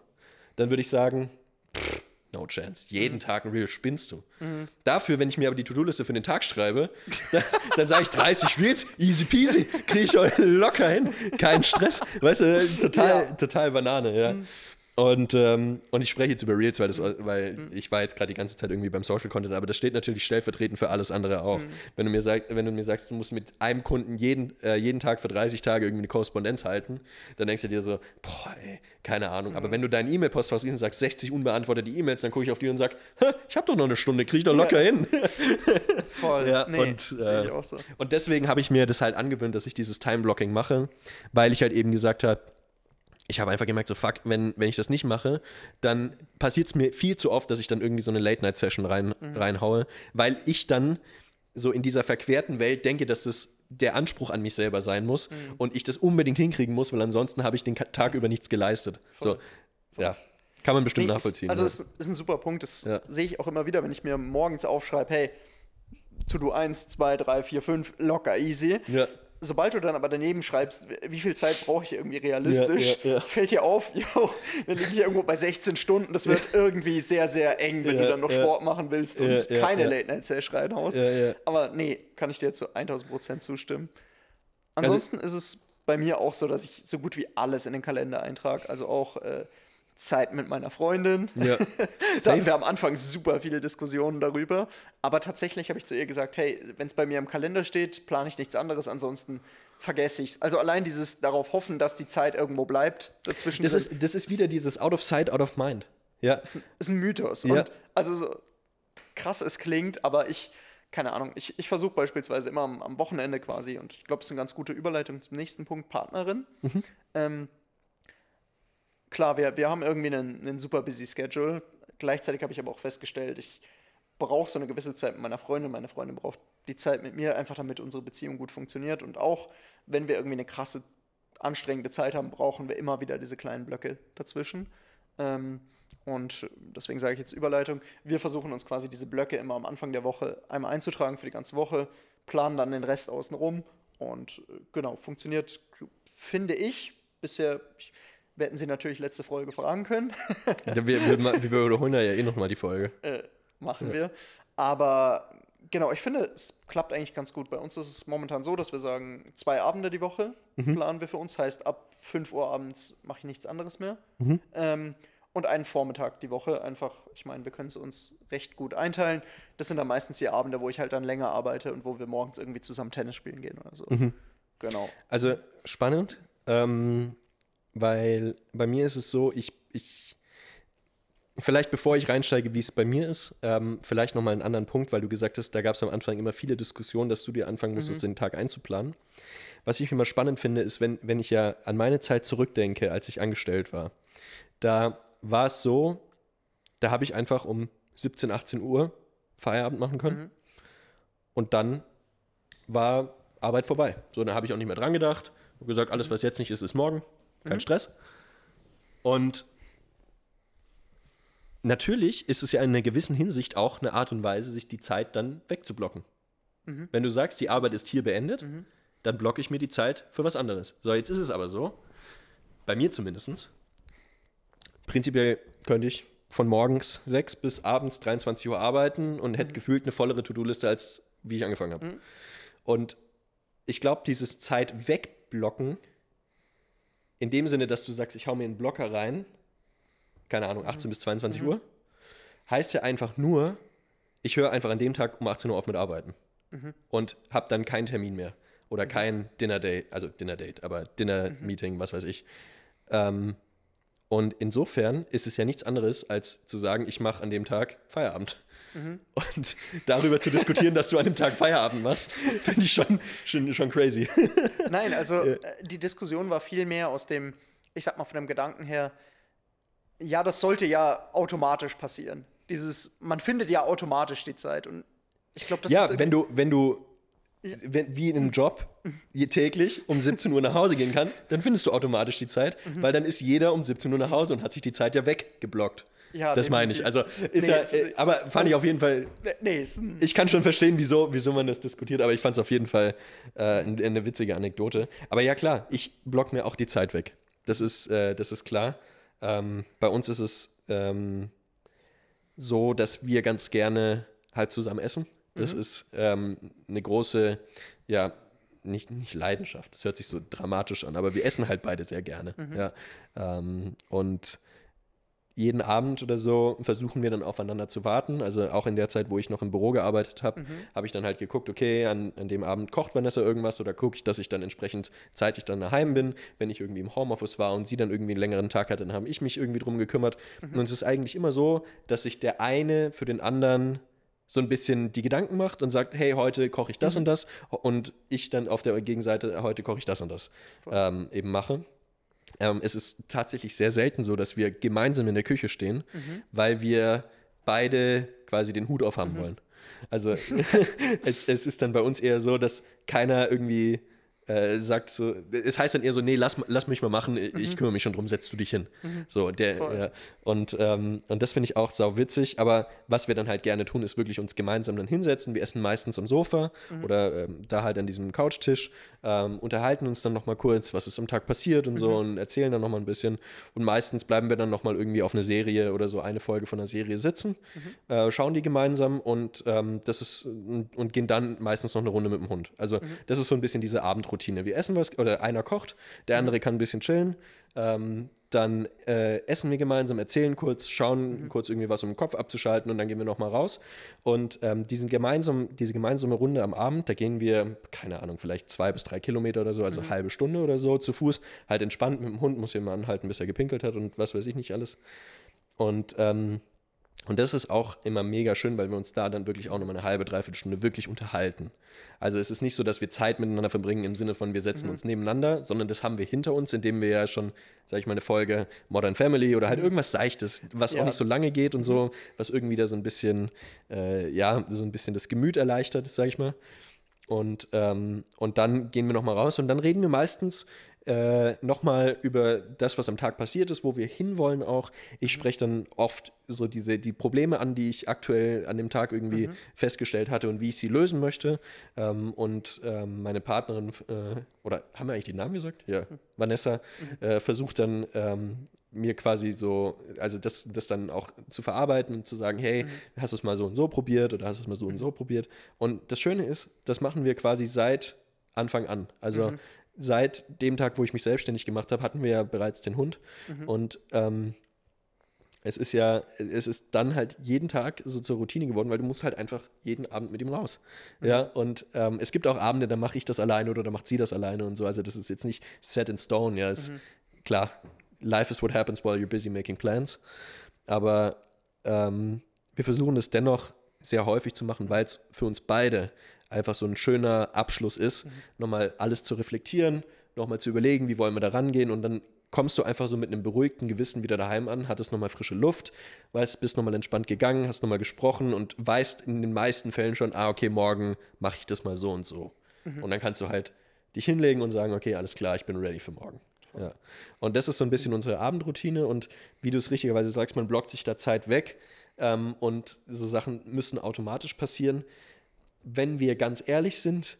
dann würde ich sagen, No chance. Jeden Mhm. Tag ein Reel spinnst du. Dafür, wenn ich mir aber die To-Do-Liste für den Tag schreibe, dann, dann sage ich 30 Reels, easy peasy, kriege ich heute locker hin, kein Stress. Weißt du, total, Ja. total Banane, ja. Und, ähm, und ich spreche jetzt über Reels, weil, das, weil Mhm. ich war jetzt gerade die ganze Zeit irgendwie beim Social Content, aber das steht natürlich stellvertretend für alles andere auch. Mhm. Wenn, du mir sag, wenn du mir sagst, du musst mit einem Kunden jeden, äh, jeden Tag für 30 Tage irgendwie eine Korrespondenz halten, dann denkst du dir so, boah, ey, keine Ahnung. Mhm. Aber wenn du deinen E-Mail-Postfach siehst und sagst 60 unbeantwortete E-Mails, dann gucke ich auf die und sag, "Hä, ich habe doch noch eine Stunde, kriege ich doch locker hin. Voll. Ja, nee, und, äh, auch so. Und deswegen habe ich mir das halt angewöhnt, dass ich dieses Time-Blocking mache, weil ich halt eben gesagt habe, ich habe einfach gemerkt, so fuck, wenn, wenn ich das nicht mache, dann passiert es mir viel zu oft, dass ich dann irgendwie so eine Late-Night-Session rein, reinhaue, weil ich dann so in dieser verquerten Welt denke, dass das der Anspruch an mich selber sein muss und ich das unbedingt hinkriegen muss, weil ansonsten habe ich den Tag über nichts geleistet. So, ja, kann man bestimmt Nee, nachvollziehen. Also ja. es ist ein super Punkt. Das Ja. sehe ich auch immer wieder, wenn ich mir morgens aufschreibe, hey, To-Do 1, 2, 3, 4, 5, locker, easy. ja. Sobald du dann aber daneben schreibst, wie viel Zeit brauche ich irgendwie realistisch, Ja, ja, ja. fällt dir auf, jo, wir liegen hier irgendwo bei 16 Stunden, das wird irgendwie sehr, sehr eng, wenn du dann noch. Sport machen willst und keine ja. Late-Night-Session reinhaust. Ja, ja. Aber nee, kann ich dir zu 1000 Prozent zustimmen. Ansonsten ist es bei mir auch so, dass ich so gut wie alles in den Kalender eintrage. Also auch äh, Zeit mit meiner Freundin. Ja. Da hatten wir am Anfang super viele Diskussionen darüber. Aber tatsächlich habe ich zu ihr gesagt, hey, wenn es bei mir im Kalender steht, plane ich nichts anderes, ansonsten vergesse ich es. Also allein dieses darauf hoffen, dass die Zeit irgendwo bleibt dazwischen. Das, ist, das ist wieder dieses Out of Sight, Out of Mind. Ja. ist, ein, ist ein Mythos. Ja. Und also so krass es klingt, aber ich, keine Ahnung, ich, ich versuche beispielsweise immer am, am Wochenende quasi, und ich glaube, es ist eine ganz gute Überleitung zum nächsten Punkt, Partnerin. Mhm. Ähm, klar, wir, wir haben irgendwie einen, einen super busy Schedule. Gleichzeitig habe ich aber auch festgestellt, ich brauche so eine gewisse Zeit mit meiner Freundin. Meine Freundin braucht die Zeit mit mir, einfach damit unsere Beziehung gut funktioniert. Und auch wenn wir irgendwie eine krasse, anstrengende Zeit haben, brauchen wir immer wieder diese kleinen Blöcke dazwischen. Ähm, und deswegen sage ich jetzt Überleitung. Wir versuchen uns quasi diese Blöcke immer am Anfang der Woche einmal einzutragen für die ganze Woche, planen dann den Rest außen rum und äh, genau, funktioniert, finde ich, bisher. Ich, wir hätten Sie natürlich letzte Folge fragen können. Ja, wir, wir, wir wiederholen ja eh nochmal die Folge. äh, machen wir. Aber genau, ich finde, es klappt eigentlich ganz gut. Bei uns ist es momentan so, dass wir sagen, zwei Abende die Woche planen wir für uns. Heißt, ab 5 Uhr abends mache ich nichts anderes mehr. Ähm, und einen Vormittag die Woche. Einfach, ich meine, wir können es uns recht gut einteilen. Das sind dann meistens die Abende, wo ich halt dann länger arbeite und wo wir morgens irgendwie zusammen Tennis spielen gehen oder so. Genau. Also spannend, ähm, weil bei mir ist es so, ich, ich vielleicht bevor ich reinsteige, wie es bei mir ist, ähm, vielleicht nochmal einen anderen Punkt, weil du gesagt hast, da gab es am Anfang immer viele Diskussionen, dass du dir anfangen musstest, den Tag einzuplanen. Was ich immer spannend finde, ist, wenn, wenn ich ja an meine Zeit zurückdenke, als ich angestellt war, da war es so, da habe ich einfach um 17, 18 Uhr Feierabend machen können und dann war Arbeit vorbei. So, dann habe ich auch nicht mehr dran gedacht. Hab gesagt, alles, was jetzt nicht ist, ist morgen. Kein Stress. Und natürlich ist es ja in einer gewissen Hinsicht auch eine Art und Weise, sich die Zeit dann wegzublocken. Wenn du sagst, die Arbeit ist hier beendet, dann blocke ich mir die Zeit für was anderes. So, jetzt ist es aber so, bei mir zumindest, prinzipiell könnte ich von morgens 6 bis abends 23 Uhr arbeiten und hätte gefühlt eine vollere To-Do-Liste, als wie ich angefangen habe. Und ich glaube, dieses Zeit wegblocken, in dem Sinne, dass du sagst, ich hau mir einen Blocker rein, keine Ahnung, 18 bis 22 Uhr, heißt ja einfach nur, ich höre einfach an dem Tag um 18 Uhr auf mit Arbeiten und habe dann keinen Termin mehr oder kein Dinner-Date, also Dinner-Date, aber Dinner-Meeting, was weiß ich. Ähm, und insofern ist es ja nichts anderes, als zu sagen, ich mache an dem Tag Feierabend. Und darüber zu diskutieren, dass du an dem Tag Feierabend machst, finde ich schon, schon, schon crazy. Nein, also äh, die Diskussion war viel mehr aus dem, ich sag mal von dem Gedanken her, ja, das sollte ja automatisch passieren. Dieses, man findet ja automatisch die Zeit. Und ich glaube, das ja, ist wenn du, wenn du wenn, wie in einem Job täglich um 17 Uhr nach Hause gehen kannst, dann findest du automatisch die Zeit, Mhm. weil dann ist jeder um 17 Uhr nach Hause und hat sich die Zeit ja weggeblockt. Ja, das meine ich. Also ist Nee, ja, äh, aber fand ich auf jeden Fall Nee, ich kann schon verstehen, wieso, wieso man das diskutiert, aber ich fand es auf jeden Fall äh, eine, eine witzige Anekdote. Aber ja, klar, ich block mir auch die Zeit weg. Das ist, äh, das ist klar. Ähm, bei uns ist es, ähm, so, dass wir ganz gerne halt zusammen essen. Das Mhm. ist ähm, eine große, ja, nicht, nicht Leidenschaft, das hört sich so dramatisch an, aber wir essen halt beide sehr gerne. Mhm. Ja. Ähm, und jeden Abend oder so versuchen wir dann aufeinander zu warten. Also auch in der Zeit, wo ich noch im Büro gearbeitet habe, Mhm. habe ich dann halt geguckt, okay, an, an dem Abend kocht Vanessa irgendwas oder gucke ich, dass ich dann entsprechend zeitig dann daheim bin. Wenn ich irgendwie im Homeoffice war und sie dann irgendwie einen längeren Tag hatte, dann habe ich mich irgendwie drum gekümmert. Und es ist eigentlich immer so, dass sich der eine für den anderen so ein bisschen die Gedanken macht und sagt, hey, heute koche ich das und das und ich dann auf der Gegenseite, heute koche ich das und das ähm, eben mache. Ähm, es ist tatsächlich sehr selten so, dass wir gemeinsam in der Küche stehen, weil wir beide quasi den Hut aufhaben wollen. Also es, es ist dann bei uns eher so, dass keiner irgendwie äh, sagt so, es heißt dann eher so, nee, lass, lass mich mal machen, ich kümmere mich schon drum, setzt du dich hin. So, der, ja, und, ähm, und das finde ich auch sau witzig, aber was wir dann halt gerne tun, ist wirklich uns gemeinsam dann hinsetzen. Wir essen meistens am Sofa oder ähm, da halt an diesem Couchtisch, ähm, unterhalten uns dann nochmal kurz, was ist am Tag passiert und so und erzählen dann nochmal ein bisschen. Und meistens bleiben wir dann nochmal irgendwie auf eine Serie oder so eine Folge von einer Serie sitzen, äh, schauen die gemeinsam und ähm, das ist und, und gehen dann meistens noch eine Runde mit dem Hund. Also das ist so ein bisschen diese Abendroutine. Wir essen was oder einer kocht, der andere kann ein bisschen chillen. Ähm, dann äh, essen wir gemeinsam, erzählen kurz, schauen kurz irgendwie was, um den Kopf abzuschalten und dann gehen wir nochmal raus. Und ähm, diesen gemeinsam, diese gemeinsame Runde am Abend, da gehen wir, keine Ahnung, vielleicht zwei bis drei Kilometer oder so, also eine halbe Stunde oder so zu Fuß, halt entspannt mit dem Hund, muss jemand anhalten, bis er gepinkelt hat und was weiß ich nicht alles. Und ähm, und das ist auch immer mega schön, weil wir uns da dann wirklich auch nochmal eine halbe, dreiviertel Stunde wirklich unterhalten. Also es ist nicht so, dass wir Zeit miteinander verbringen im Sinne von, wir setzen uns nebeneinander, sondern das haben wir hinter uns, indem wir ja schon, sag ich mal, eine Folge Modern Family oder halt irgendwas Seichtes, was Ja. auch nicht so lange geht und so, was irgendwie da so ein bisschen, äh, ja, so ein bisschen das Gemüt erleichtert, sag ich mal. Und, ähm, und dann gehen wir nochmal raus und dann reden wir meistens äh, nochmal über das, was am Tag passiert ist, wo wir hinwollen auch. Ich spreche dann oft so diese, die Probleme an, die ich aktuell an dem Tag irgendwie festgestellt hatte und wie ich sie lösen möchte. Ähm, und ähm, meine Partnerin, äh, oder haben wir eigentlich die Namen gesagt? Ja, Vanessa, äh, versucht dann ähm, mir quasi so, also das, das dann auch zu verarbeiten und zu sagen, hey, hast du es mal so und so probiert oder hast du es mal so und so probiert. Und das Schöne ist, das machen wir quasi seit Anfang an. Also seit dem Tag, wo ich mich selbstständig gemacht habe, hatten wir ja bereits den Hund. Und ähm, es ist ja, es ist dann halt jeden Tag so zur Routine geworden, weil du musst halt einfach jeden Abend mit ihm raus. Ja, und ähm, es gibt auch Abende, da mache ich das alleine oder da macht sie das alleine und so. Also das ist jetzt nicht set in stone, ja. Ist, Klar, life is what happens while you're busy making plans. Aber ähm, wir versuchen es dennoch sehr häufig zu machen, weil es für uns beide einfach so ein schöner Abschluss ist, nochmal alles zu reflektieren, nochmal zu überlegen, wie wollen wir da rangehen und dann kommst du einfach so mit einem beruhigten Gewissen wieder daheim an, hattest nochmal frische Luft, weißt, bist nochmal entspannt gegangen, hast nochmal gesprochen und weißt in den meisten Fällen schon, ah, okay, morgen mache ich das mal so und so. Und dann kannst du halt dich hinlegen und sagen, okay, alles klar, ich bin ready für morgen. Ja. Und das ist so ein bisschen unsere Abendroutine und wie du es richtigerweise sagst, man blockt sich da Zeit weg ähm, und so Sachen müssen automatisch passieren. Wenn wir ganz ehrlich sind,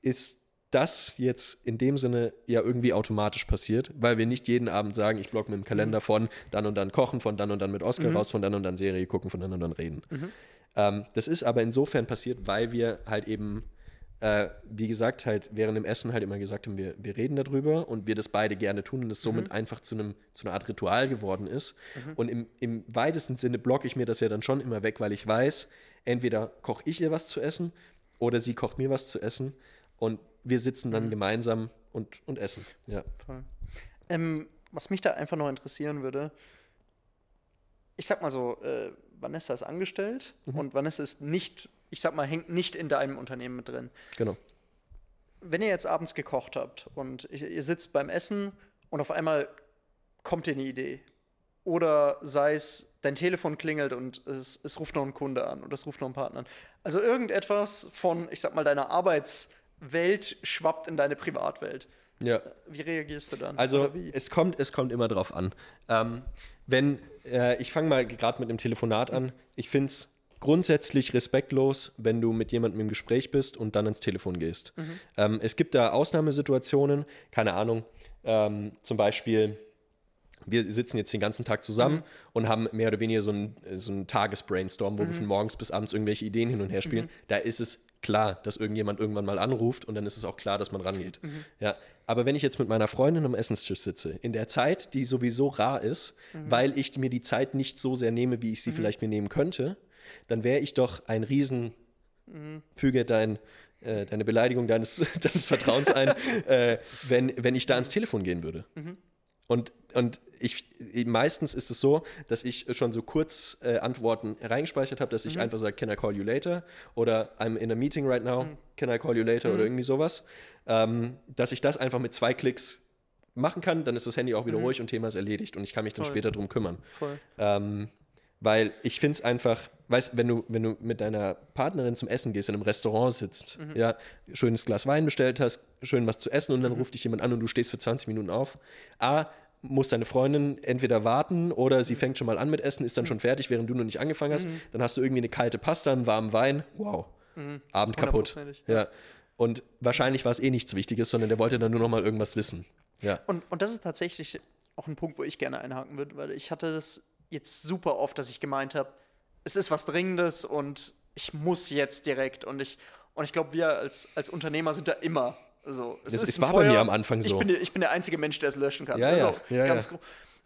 ist das jetzt in dem Sinne ja irgendwie automatisch passiert, weil wir nicht jeden Abend sagen, ich blocke mit dem Kalender von dann und dann kochen, von dann und dann mit Oscar raus, von dann und dann Serie gucken, von dann und dann reden. Ähm, das ist aber insofern passiert, weil wir halt eben, äh, wie gesagt, halt während dem Essen halt immer gesagt haben, wir, wir reden darüber und wir das beide gerne tun und es somit einfach zu, einem, zu einer Art Ritual geworden ist. Und im, im weitesten Sinne blocke ich mir das ja dann schon immer weg, weil ich weiß, entweder koche ich ihr was zu essen oder sie kocht mir was zu essen und wir sitzen dann gemeinsam und, und essen. Ja. Voll. Ähm, was mich da einfach noch interessieren würde, ich sag mal so, äh, Vanessa ist angestellt und Vanessa ist nicht, ich sag mal, hängt nicht in deinem Unternehmen mit drin. Genau. Wenn ihr jetzt abends gekocht habt und ihr sitzt beim Essen und auf einmal kommt dir eine Idee. Oder sei es, dein Telefon klingelt und es, es ruft noch ein Kunde an oder es ruft noch ein Partner an. Also irgendetwas von, ich sag mal, deiner Arbeitswelt schwappt in deine Privatwelt. Ja. Wie reagierst du dann? Also es kommt, es kommt immer drauf an. Ähm, wenn, äh, ich fange mal gerade mit dem Telefonat an. Ich finde es grundsätzlich respektlos, wenn du mit jemandem im Gespräch bist und dann ans Telefon gehst. Ähm, es gibt da Ausnahmesituationen, keine Ahnung, ähm, zum Beispiel, wir sitzen jetzt den ganzen Tag zusammen Mhm. und haben mehr oder weniger so einen, so einen Tagesbrainstorm, wo wir von morgens bis abends irgendwelche Ideen hin und her spielen. Da ist es klar, dass irgendjemand irgendwann mal anruft und dann ist es auch klar, dass man rangeht. Ja, aber wenn ich jetzt mit meiner Freundin am Essenstisch sitze, in der Zeit, die sowieso rar ist, weil ich mir die Zeit nicht so sehr nehme, wie ich sie vielleicht mir nehmen könnte, dann wäre ich doch ein Riesen, füge dein, äh, deine Beleidigung deines, deines Vertrauens ein, äh, wenn, wenn ich da ans Telefon gehen würde. Und, und ich, meistens ist es so, dass ich schon so kurz äh, Antworten reingespeichert habe, dass ich einfach sage, can I call you later? Oder I'm in a meeting right now, can I call you later? Oder irgendwie sowas. Ähm, dass ich das einfach mit zwei Klicks machen kann, dann ist das Handy auch wieder ruhig und Thema ist erledigt und ich kann mich dann Voll. später drum kümmern. Ähm, weil ich finde es einfach, weißt wenn du, wenn du mit deiner Partnerin zum Essen gehst, in einem Restaurant sitzt, ja, schönes Glas Wein bestellt hast, schön was zu essen und dann ruft dich jemand an und du stehst für 20 Minuten auf. A, muss deine Freundin entweder warten oder sie fängt schon mal an mit Essen, ist dann schon fertig, während du noch nicht angefangen hast. Dann hast du irgendwie eine kalte Pasta, einen warmen Wein. Wow. Abend kaputt. Ja. Und wahrscheinlich war es eh nichts Wichtiges, sondern der wollte dann nur noch mal irgendwas wissen. Ja. Und, und das ist tatsächlich auch ein Punkt, wo ich gerne einhaken würde, weil ich hatte das jetzt super oft, dass ich gemeint habe, es ist was Dringendes und ich muss jetzt direkt. Und ich, und ich glaube, wir als, als Unternehmer sind da immer so. Es, Es- ist war bei mir am Anfang ich so. Bin, der- ich bin der einzige Mensch, der es löschen kann. Ja, Das ist ja, ja,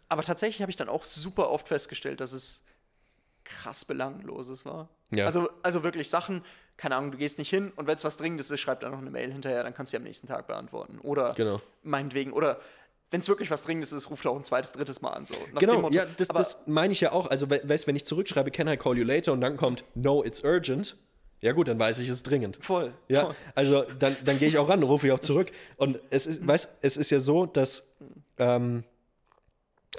Aber tatsächlich habe ich dann auch super oft festgestellt, dass es krass belangloses war. Also, also wirklich Sachen, keine Ahnung, du gehst nicht hin und wenn es was Dringendes ist, schreib da noch eine Mail hinterher, dann kannst du sie am nächsten Tag beantworten. Oder Genau. meinetwegen, oder wenn es wirklich was Dringendes ist, ruft auch ein zweites, drittes Mal an. So. Nach Genau, Motto. ja, das, aber das meine ich ja auch. Also, we- weißt, wenn ich zurückschreibe, can I call you later und dann kommt, no, it's urgent, ja gut, dann weiß ich, es ist dringend. voll. Ja, voll. also dann, dann gehe ich auch ran, rufe ich auch zurück. Und es ist, weißt, es ist ja so, dass ähm,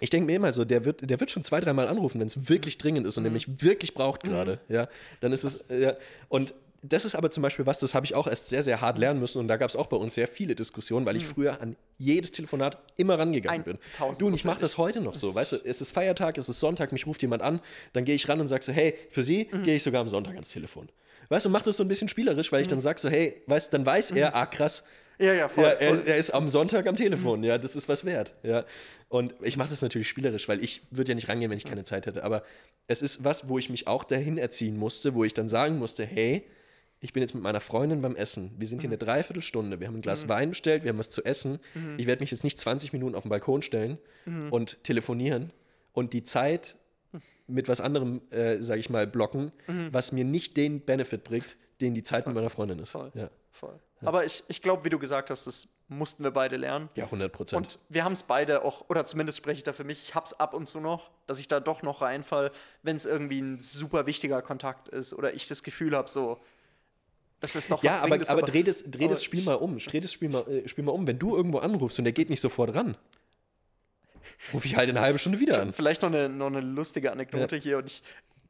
ich denke mir immer so, der wird, der wird schon zwei, dreimal anrufen, wenn es wirklich dringend ist und der mich wirklich braucht gerade. Ja, dann ist es, ja, und das ist aber zum Beispiel was, das habe ich auch erst sehr, sehr hart lernen müssen und da gab es auch bei uns sehr viele Diskussionen, weil ich früher an jedes Telefonat immer rangegangen bin. Du, und ich mache das heute noch so, weißt du, es ist Feiertag, es ist Sonntag, mich ruft jemand an, dann gehe ich ran und sage so, hey, für Sie gehe ich sogar am Sonntag ans Telefon. Weißt du, mach das so ein bisschen spielerisch, weil ich dann sage so, hey, weißt dann weiß er, ah krass, Ja, ja, voll. ja, er, voll. er ist am Sonntag am Telefon, ja, das ist was wert. Ja. Und ich mache das natürlich spielerisch, weil ich würde ja nicht rangehen, wenn ich keine Zeit hätte. Aber es ist was, wo ich mich auch dahin erziehen musste, wo ich dann sagen musste, hey, ich bin jetzt mit meiner Freundin beim Essen. Wir sind hier eine Dreiviertelstunde. Wir haben ein Glas Wein bestellt, wir haben was zu essen. Ich werde mich jetzt nicht 20 Minuten auf den Balkon stellen und telefonieren und die Zeit mit was anderem, äh, sage ich mal, blocken, was mir nicht den Benefit bringt, den die Zeit mit meiner Freundin ist. Voll. Ja. voll. Aber ich, ich glaube, wie du gesagt hast, das mussten wir beide lernen. ja, 100 Prozent. Und wir haben es beide auch, oder zumindest spreche ich da für mich, ich habe es ab und zu noch, dass ich da doch noch reinfall, wenn es irgendwie ein super wichtiger Kontakt ist oder ich das Gefühl habe, so, das ist noch Ja, was aber, Dringendes, aber dreh das, dreh aber das Spiel mal um. Dreh das Spiel mal, äh, Spiel mal um. Wenn du irgendwo anrufst und der geht nicht sofort ran, rufe ich halt in einer halben Stunde wieder an. Vielleicht noch eine, noch eine lustige Anekdote hier und ich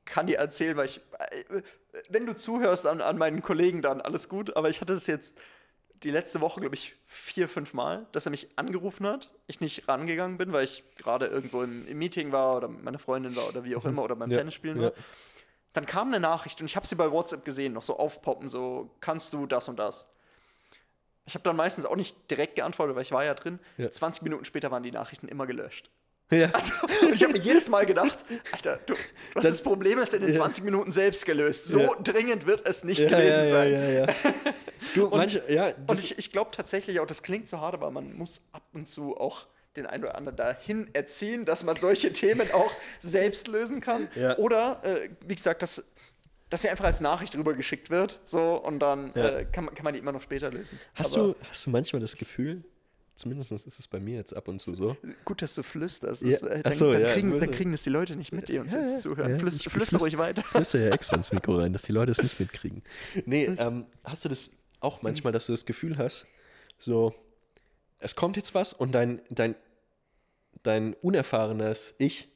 kann dir erzählen, weil ich, äh, wenn du zuhörst an, an meinen Kollegen, dann alles gut, aber ich hatte es jetzt die letzte Woche, glaube ich, vier, fünf Mal, dass er mich angerufen hat, ich nicht rangegangen bin, weil ich gerade irgendwo im, im Meeting war oder mit meiner Freundin war oder wie auch immer oder beim Mhm. Ja, Tennis spielen ja. war. Dann kam eine Nachricht und ich habe sie bei WhatsApp gesehen, noch so aufpoppen, so, kannst du das und das? Ich habe dann meistens auch nicht direkt geantwortet, weil ich war ja drin. Ja. 20 Minuten später waren die Nachrichten immer gelöscht. Ja. Also, und ich habe mir jedes Mal gedacht, Alter, du, du hast das, Problem jetzt in den Ja. 20 Minuten selbst gelöst. So Ja. dringend wird es nicht ja, gewesen sein. Du, manche, ja, Und das, ich, ich glaube tatsächlich auch, das klingt so hart, aber man muss ab und zu auch den einen oder anderen dahin erziehen, dass man solche Themen auch selbst lösen kann. Oder, äh, wie gesagt, dass, dass sie einfach als Nachricht rübergeschickt wird. So, und dann Ja. äh, kann, man- kann man die immer noch später lösen. hast, aber du, hast du manchmal das Gefühl, zumindest ist es bei mir jetzt ab und zu so, Gut, dass du flüsterst. Ja. Das, äh, dann, so, dann, ja, kriegen, dann kriegen das die Leute nicht mit, die uns Ja, jetzt zuhören. Flüster, flüster flüster- ruhig weiter. flüster ja extra ins Mikro rein, dass die Leute es nicht mitkriegen. Nee, ähm, hast du das auch manchmal, dass du das Gefühl hast, so, es kommt jetzt was und dein, dein, dein unerfahrenes Ich,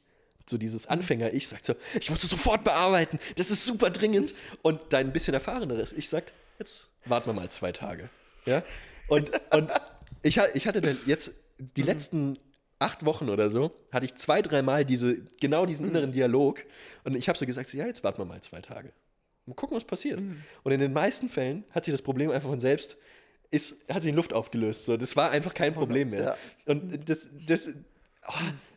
so dieses Anfänger-Ich, sagt so, ich muss es sofort bearbeiten, das ist super dringend. Und dein bisschen erfahreneres Ich sagt, jetzt warten wir mal zwei Tage. Ja? Und, und ich, ich hatte dann jetzt die letzten acht Wochen oder so, hatte ich zwei, dreimal diese, genau diesen inneren Dialog. Und ich habe so gesagt, so, ja, jetzt warten wir mal zwei Tage. Mal gucken, was passiert. Und in den meisten Fällen hat sich das Problem einfach von selbst, ist, hat sich in Luft aufgelöst. So. Das war einfach kein Problem mehr. Ja. Und das, das, oh,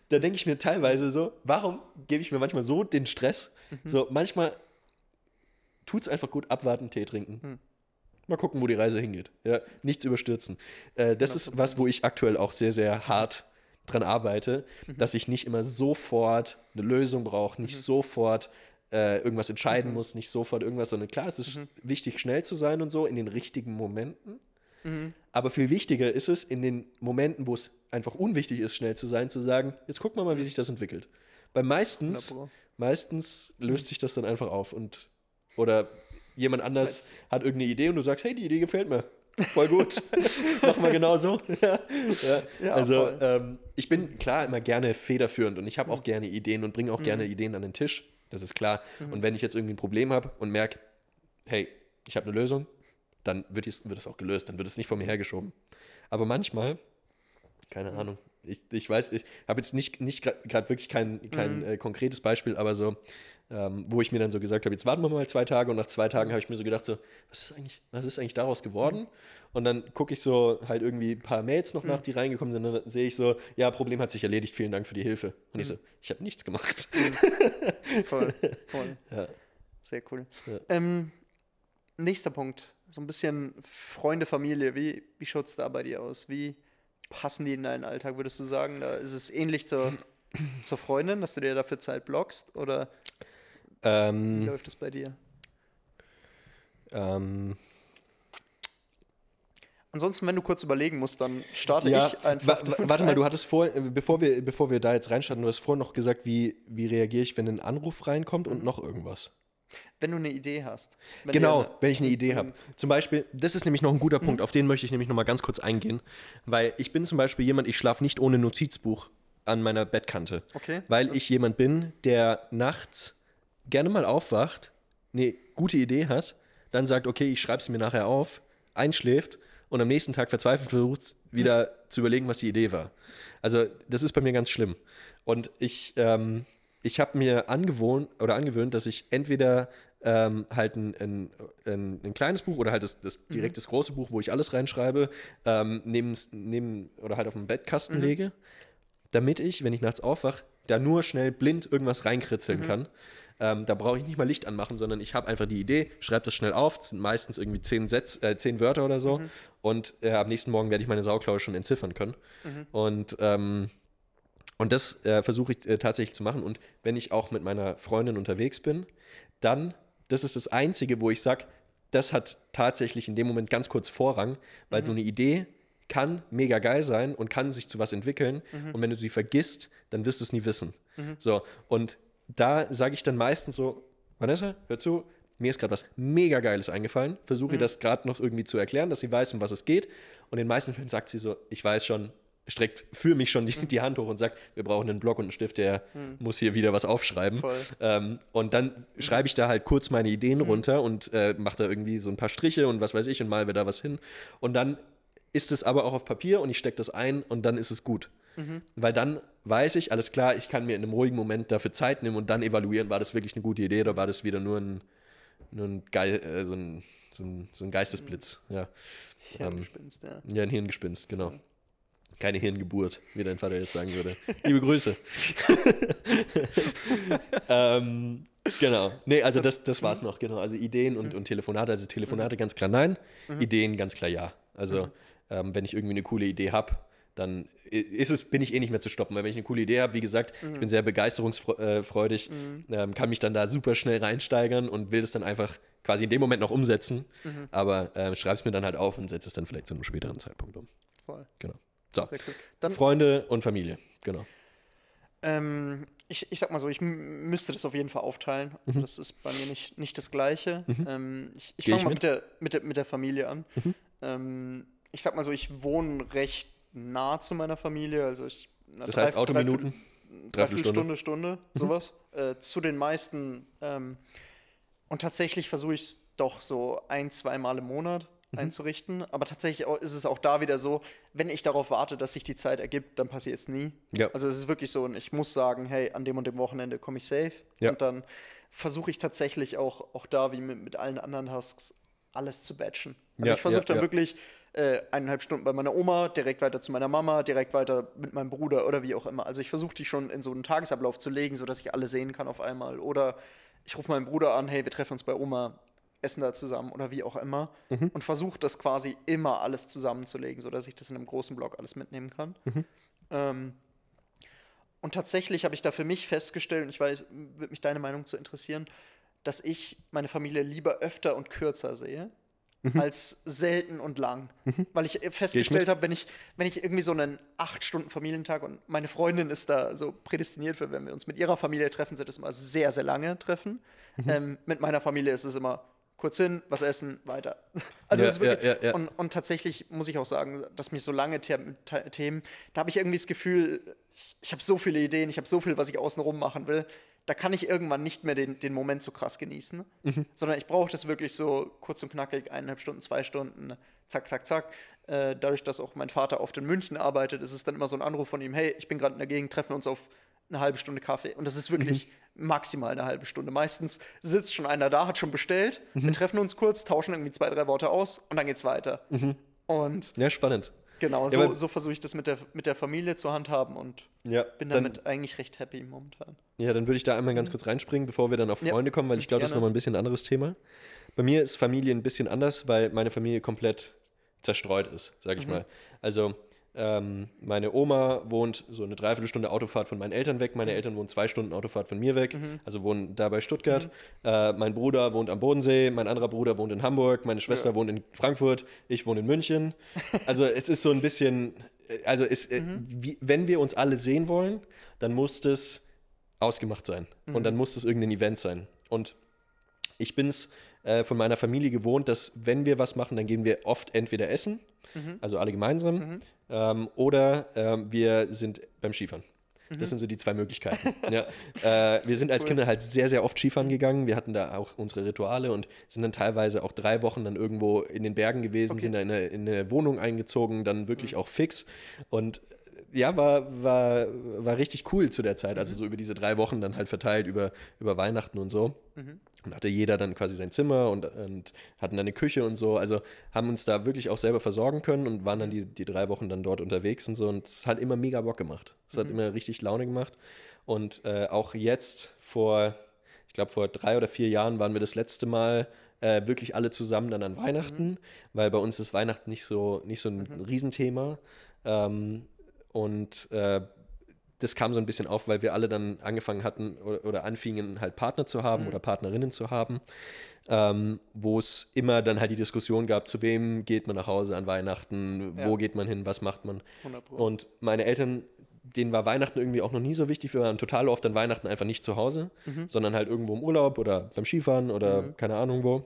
da denke ich mir teilweise so, warum gebe ich mir manchmal so den Stress? So, manchmal tut es einfach gut, abwarten, Tee trinken. Hm. Mal gucken, wo die Reise hingeht. Ja, nichts überstürzen. Äh, das ist was, wo ich aktuell auch sehr, sehr hart dran arbeite, dass ich nicht immer sofort eine Lösung brauche, nicht sofort äh, irgendwas entscheiden muss, nicht sofort irgendwas, sondern klar, es ist wichtig, schnell zu sein und so in den richtigen Momenten. Aber viel wichtiger ist es, in den Momenten, wo es einfach unwichtig ist, schnell zu sein, zu sagen, jetzt gucken wir mal, wie sich das entwickelt. Weil meistens, meistens löst sich das dann einfach auf und oder jemand anders hat irgendeine Idee und du sagst, hey, die Idee gefällt mir. Voll gut. Machen wir genau so. ja, ja. Also ähm, ich bin klar immer gerne federführend und ich habe auch gerne Ideen und bringe auch gerne Ideen an den Tisch. Das ist klar. Und wenn ich jetzt irgendwie ein Problem habe und merke, hey, ich habe eine Lösung, dann wird es, wird es auch gelöst, dann wird es nicht von mir hergeschoben. Aber manchmal, keine Ahnung, ich, ich weiß, ich habe jetzt nicht, nicht gerade wirklich kein, kein äh, konkretes Beispiel, aber so, ähm, wo ich mir dann so gesagt habe, jetzt warten wir mal zwei Tage und nach zwei Tagen habe ich mir so gedacht, so, was ist eigentlich, was ist eigentlich daraus geworden? Und dann gucke ich so halt irgendwie ein paar Mails noch nach, die reingekommen sind, und dann sehe ich so, ja, Problem hat sich erledigt, vielen Dank für die Hilfe. Und ich so, ich habe nichts gemacht. Voll, voll. Ja. Sehr cool. Ja. Ähm, nächster Punkt. So ein bisschen Freunde, Familie. Wie, wie schaut es da bei dir aus? Wie passen die in deinen Alltag? Würdest du sagen, da ist es ähnlich zur, zur Freundin, dass du dir dafür Zeit blockst? Oder wie Ähm, läuft es bei dir? ähm, Ansonsten, wenn du kurz überlegen musst, dann starte Ja, ich einfach. wa- wa- warte mal, du hattest vor, bevor wir, bevor wir da jetzt reinstarten, du hast vorhin noch gesagt, wie, wie reagiere ich, wenn ein Anruf reinkommt und noch irgendwas. Wenn du eine Idee hast. Wenn Genau, eine- wenn ich eine Idee habe. Zum Beispiel, das ist nämlich noch ein guter Mhm. Punkt, auf den möchte ich nämlich noch mal ganz kurz eingehen, weil ich bin zum Beispiel jemand, ich schlafe nicht ohne Notizbuch an meiner Bettkante, Okay. weil ich jemand bin, der nachts gerne mal aufwacht, eine gute Idee hat, dann sagt, okay, ich schreibe es mir nachher auf, einschläft und am nächsten Tag verzweifelt versucht, wieder zu überlegen, was die Idee war. Also das ist bei mir ganz schlimm. Und ich, ähm, ich habe mir angewohnt oder angewöhnt, dass ich entweder ähm, halt ein, ein, ein, ein kleines Buch oder halt das, das direkt das große Buch, wo ich alles reinschreibe, ähm, neben, neben oder halt auf dem Bettkasten lege, damit ich, wenn ich nachts aufwache, da nur schnell blind irgendwas reinkritzeln kann. Ähm, da brauche ich nicht mal Licht anmachen, sondern ich habe einfach die Idee, schreibe das schnell auf, das sind meistens irgendwie zehn, Sätze, äh, zehn Wörter oder so. Und äh, am nächsten Morgen werde ich meine Sauklaue schon entziffern können. Und, ähm, und das äh, versuche ich äh, tatsächlich zu machen. Und wenn ich auch mit meiner Freundin unterwegs bin, dann, das ist das Einzige, wo ich sage, das hat tatsächlich in dem Moment ganz kurz Vorrang, weil so eine Idee kann mega geil sein und kann sich zu was entwickeln. Und wenn du sie vergisst, dann wirst du es nie wissen. So, und da sage ich dann meistens so, Vanessa, hör zu, mir ist gerade was mega Geiles eingefallen. Versuche ihr das gerade noch irgendwie zu erklären, dass sie weiß, um was es geht. Und in den meisten Fällen sagt sie so, ich weiß schon, streckt für mich schon die, die Hand hoch und sagt, wir brauchen einen Block und einen Stift, der muss hier wieder was aufschreiben. Ähm, und dann schreibe ich da halt kurz meine Ideen runter und äh, mache da irgendwie so ein paar Striche und was weiß ich und mal wir da was hin. Und dann ist es aber auch auf Papier und ich stecke das ein und dann ist es gut. Weil dann weiß ich, alles klar, ich kann mir in einem ruhigen Moment dafür Zeit nehmen und dann evaluieren, war das wirklich eine gute Idee oder war das wieder nur ein, nur ein, Geil, äh, so ein, so ein, so ein Geistesblitz. Ja. Ähm, Hirngespinst, ja. ja, ein Hirngespinst, genau. Keine Hirngeburt, wie dein Vater jetzt sagen würde. Liebe Grüße. ähm, genau. Nee, also das, das war's noch, genau. Also Ideen und, und Telefonate. Also Telefonate ganz klar nein, Ideen ganz klar ja. Also ähm, wenn ich irgendwie eine coole Idee habe, dann ist es, bin ich eh nicht mehr zu stoppen. Weil wenn ich eine coole Idee habe, wie gesagt, ich bin sehr begeisterungsfreudig, ähm, kann mich dann da super schnell reinsteigern und will das dann einfach quasi in dem Moment noch umsetzen. Aber äh, schreib es mir dann halt auf und setze es dann vielleicht zu einem späteren Zeitpunkt um. Voll. Genau. So. Dann, Freunde und Familie, genau. Ähm, ich, ich sag mal so, ich müsste das auf jeden Fall aufteilen. Also das ist bei mir nicht, nicht das Gleiche. Ähm, ich ich fange mal mit? mit der, mit, der, mit der Familie an. Ähm, ich sag mal so, ich wohne recht nah zu meiner Familie. Also ich, na, Das drei- heißt Autominuten? Dreiviertel- Dreiviertelstunde? Stunde, Stunde, sowas. Äh, zu den meisten. Ähm, und tatsächlich versuche ich es doch so ein, zwei Mal im Monat einzurichten. Aber tatsächlich ist es auch da wieder so, wenn ich darauf warte, dass sich die Zeit ergibt, dann passiert es nie. Ja. Also es ist wirklich so, und ich muss sagen, hey, an dem und dem Wochenende komme ich safe. Ja. Und dann versuche ich tatsächlich auch, auch da, wie mit, mit allen anderen Tasks, alles zu batchen. Also Ja, ich versuche dann wirklich äh, eineinhalb Stunden bei meiner Oma, direkt weiter zu meiner Mama, direkt weiter mit meinem Bruder oder wie auch immer. Also ich versuche die schon in so einen Tagesablauf zu legen, sodass ich alle sehen kann auf einmal. Oder ich rufe meinen Bruder an, hey, wir treffen uns bei Oma, essen da zusammen oder wie auch immer. Mhm. Und versuche das quasi immer alles zusammenzulegen, sodass ich das in einem großen Block alles mitnehmen kann. Mhm. Ähm, und tatsächlich habe ich da für mich festgestellt, und ich weiß, würde mich deine Meinung zu interessieren, dass ich meine Familie lieber öfter und kürzer sehe. Als selten und lang. Weil ich festgestellt habe, wenn ich, wenn ich irgendwie so einen acht Stunden Familientag und meine Freundin ist da so prädestiniert für, wenn wir uns mit ihrer Familie treffen, sind es immer sehr, sehr lange Treffen. Ähm, mit meiner Familie ist es immer kurz hin, was essen, weiter. Also Ja, es ist wirklich, ja, ja. Und, und tatsächlich muss ich auch sagen, dass mich so lange The The Themen, da habe ich irgendwie das Gefühl, ich, ich habe so viele Ideen, ich habe so viel, was ich außenrum machen will. Da kann ich irgendwann nicht mehr den, den Moment so krass genießen, Mhm. sondern ich brauche das wirklich so kurz und knackig, eineinhalb Stunden, zwei Stunden, zack, zack, zack. Äh, dadurch, dass auch mein Vater oft in München arbeitet, ist es dann immer so ein Anruf von ihm, hey, ich bin gerade in der Gegend, treffen wir uns auf eine halbe Stunde Kaffee. Und das ist wirklich Mhm. Maximal eine halbe Stunde. Meistens sitzt schon einer da, hat schon bestellt, Mhm. wir treffen uns kurz, tauschen irgendwie zwei, drei Worte aus und dann geht's weiter. Und Ja, spannend. genau, Ja, so, aber- so versuche ich das mit der, mit der Familie zu handhaben und Ja, bin dann, damit eigentlich recht happy momentan. ja, dann würde ich da einmal ganz kurz reinspringen, bevor wir dann auf Ja, Freunde kommen, weil ich glaube, das ist nochmal ein bisschen ein anderes Thema. Bei mir ist Familie ein bisschen anders, weil meine Familie komplett zerstreut ist, sage ich mal. Also ähm, meine Oma wohnt so eine Dreiviertelstunde Autofahrt von meinen Eltern weg, meine Eltern wohnen zwei Stunden Autofahrt von mir weg, also wohnen da bei Stuttgart. Äh, mein Bruder wohnt am Bodensee, mein anderer Bruder wohnt in Hamburg, meine Schwester Ja. wohnt in Frankfurt, ich wohne in München. Also es ist so ein bisschen, äh, also es, äh, wie, wenn wir uns alle sehen wollen, dann muss das ausgemacht sein. Und dann muss das irgendein Event sein. Und ich bin es äh, von meiner Familie gewohnt, dass wenn wir was machen, dann gehen wir oft entweder essen, also alle gemeinsam, ähm, oder ähm, wir sind beim Skifahren. Das sind so die zwei Möglichkeiten. ja. äh, wir sind als cool. Kinder halt sehr, sehr oft Skifahren gegangen. Wir hatten da auch unsere Rituale und sind dann teilweise auch drei Wochen dann irgendwo in den Bergen gewesen, Okay. sind da in eine, in eine Wohnung eingezogen, dann wirklich auch fix. Und ja, war, war, war richtig cool zu der Zeit. Also so über diese drei Wochen dann halt verteilt über, über Weihnachten und so. Und hatte jeder dann quasi sein Zimmer und, und hatten dann eine Küche und so. Also haben uns da wirklich auch selber versorgen können und waren dann die, die drei Wochen dann dort unterwegs und so. Und es hat immer mega Bock gemacht. Es hat immer richtig Laune gemacht. Und äh, auch jetzt vor, ich glaube vor drei oder vier Jahren waren wir das letzte Mal äh, wirklich alle zusammen dann an Weihnachten, weil bei uns ist Weihnachten nicht so, nicht so ein Riesenthema. Ähm, und äh, das kam so ein bisschen auf, weil wir alle dann angefangen hatten oder, oder anfingen, halt Partner zu haben oder Partnerinnen zu haben, ähm, wo es immer dann halt die Diskussion gab, zu wem geht man nach Hause an Weihnachten, wo Ja. geht man hin, was macht man. 100 Pro. Und meine Eltern, denen war Weihnachten irgendwie auch noch nie so wichtig. Wir waren total oft an Weihnachten einfach nicht zu Hause, sondern halt irgendwo im Urlaub oder beim Skifahren oder keine Ahnung wo.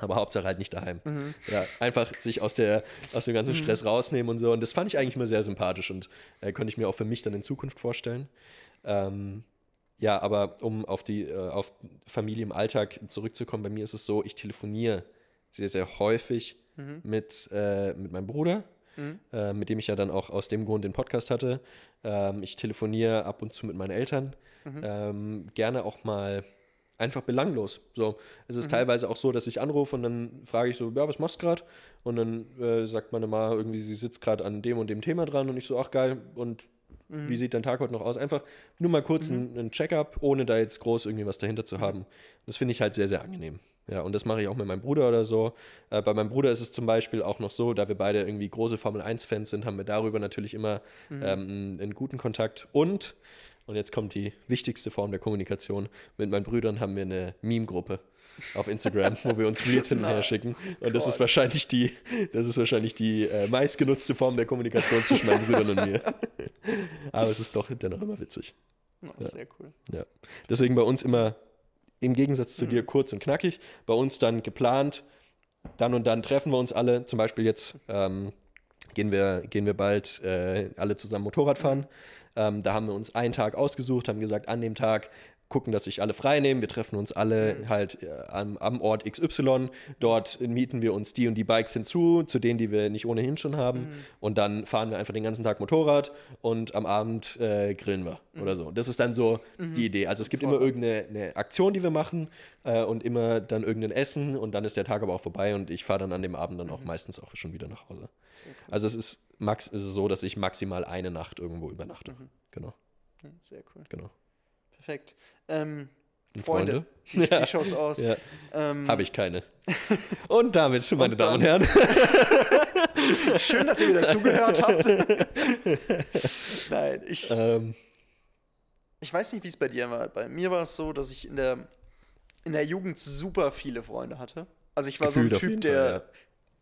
Aber Hauptsache halt nicht daheim. Ja, einfach sich aus, der, aus dem ganzen Stress rausnehmen und so. Und das fand ich eigentlich immer sehr sympathisch und äh, könnte ich mir auch für mich dann in Zukunft vorstellen. Ähm, ja, aber um auf die äh, auf Familie im Alltag zurückzukommen, bei mir ist es so, ich telefoniere sehr, sehr häufig mit, äh, mit meinem Bruder, äh, mit dem ich ja dann auch aus dem Grund den Podcast hatte. Ähm, ich telefoniere ab und zu mit meinen Eltern. Ähm, gerne auch mal einfach belanglos. So, es ist teilweise auch so, dass ich anrufe und dann frage ich so, ja, was machst du gerade? Und dann äh, sagt meine Mama irgendwie, sie sitzt gerade an dem und dem Thema dran und ich so, ach geil, und wie sieht dein Tag heute noch aus? Einfach nur mal kurz ein, ein Check-up, ohne da jetzt groß irgendwie was dahinter zu haben. Das finde ich halt sehr, sehr angenehm. Ja, und das mache ich auch mit meinem Bruder oder so. Äh, bei meinem Bruder ist es zum Beispiel auch noch so, da wir beide irgendwie große Formel-1-Fans sind, haben wir darüber natürlich immer ähm, einen, einen guten Kontakt. Und, und jetzt kommt die wichtigste Form der Kommunikation, mit meinen Brüdern haben wir eine Meme-Gruppe auf Instagram, wo wir uns Reels hin und her schicken. Und das ist wahrscheinlich die, das ist wahrscheinlich die äh, meistgenutzte Form der Kommunikation zwischen meinen Brüdern und mir. Aber es ist doch dennoch immer witzig. Ja, Sehr cool. Ja. Deswegen bei uns immer im Gegensatz Mhm. zu dir kurz und knackig. Bei uns dann geplant, dann und dann treffen wir uns alle. Zum Beispiel jetzt ähm, gehen, wir, gehen wir bald äh, alle zusammen Motorrad fahren. Ähm, da haben wir uns einen Tag ausgesucht, haben gesagt, an dem Tag gucken, dass sich alle frei nehmen. Wir treffen uns alle Mhm. halt äh, am, am Ort XY. Dort mieten wir uns die und die Bikes hinzu, zu denen, die wir nicht ohnehin schon haben. Mhm. Und dann fahren wir einfach den ganzen Tag Motorrad und am Abend äh, grillen wir Mhm. oder so. Das ist dann so die Idee. Also es gibt immer irgendeine eine Aktion, die wir machen äh, und immer dann irgendein Essen und dann ist der Tag aber auch vorbei und ich fahre dann an dem Abend dann Mhm. auch meistens auch schon wieder nach Hause. Also es ist, max, es ist so, dass ich maximal eine Nacht irgendwo übernachte. Mhm. Genau, Ja, sehr cool. genau. Perfekt. Ähm, Und Freunde, Freunde? wie, wie schaut's aus? Ja, Ähm, habe ich keine. Und damit, meine Und Damen und Herren, Schön, dass ihr wieder zugehört habt. Nein, ich, ähm, ich weiß nicht, wie es bei dir war. Bei mir war es so, dass ich in der, in der Jugend super viele Freunde hatte. Also ich war Gefühlt so ein Typ, der Fall,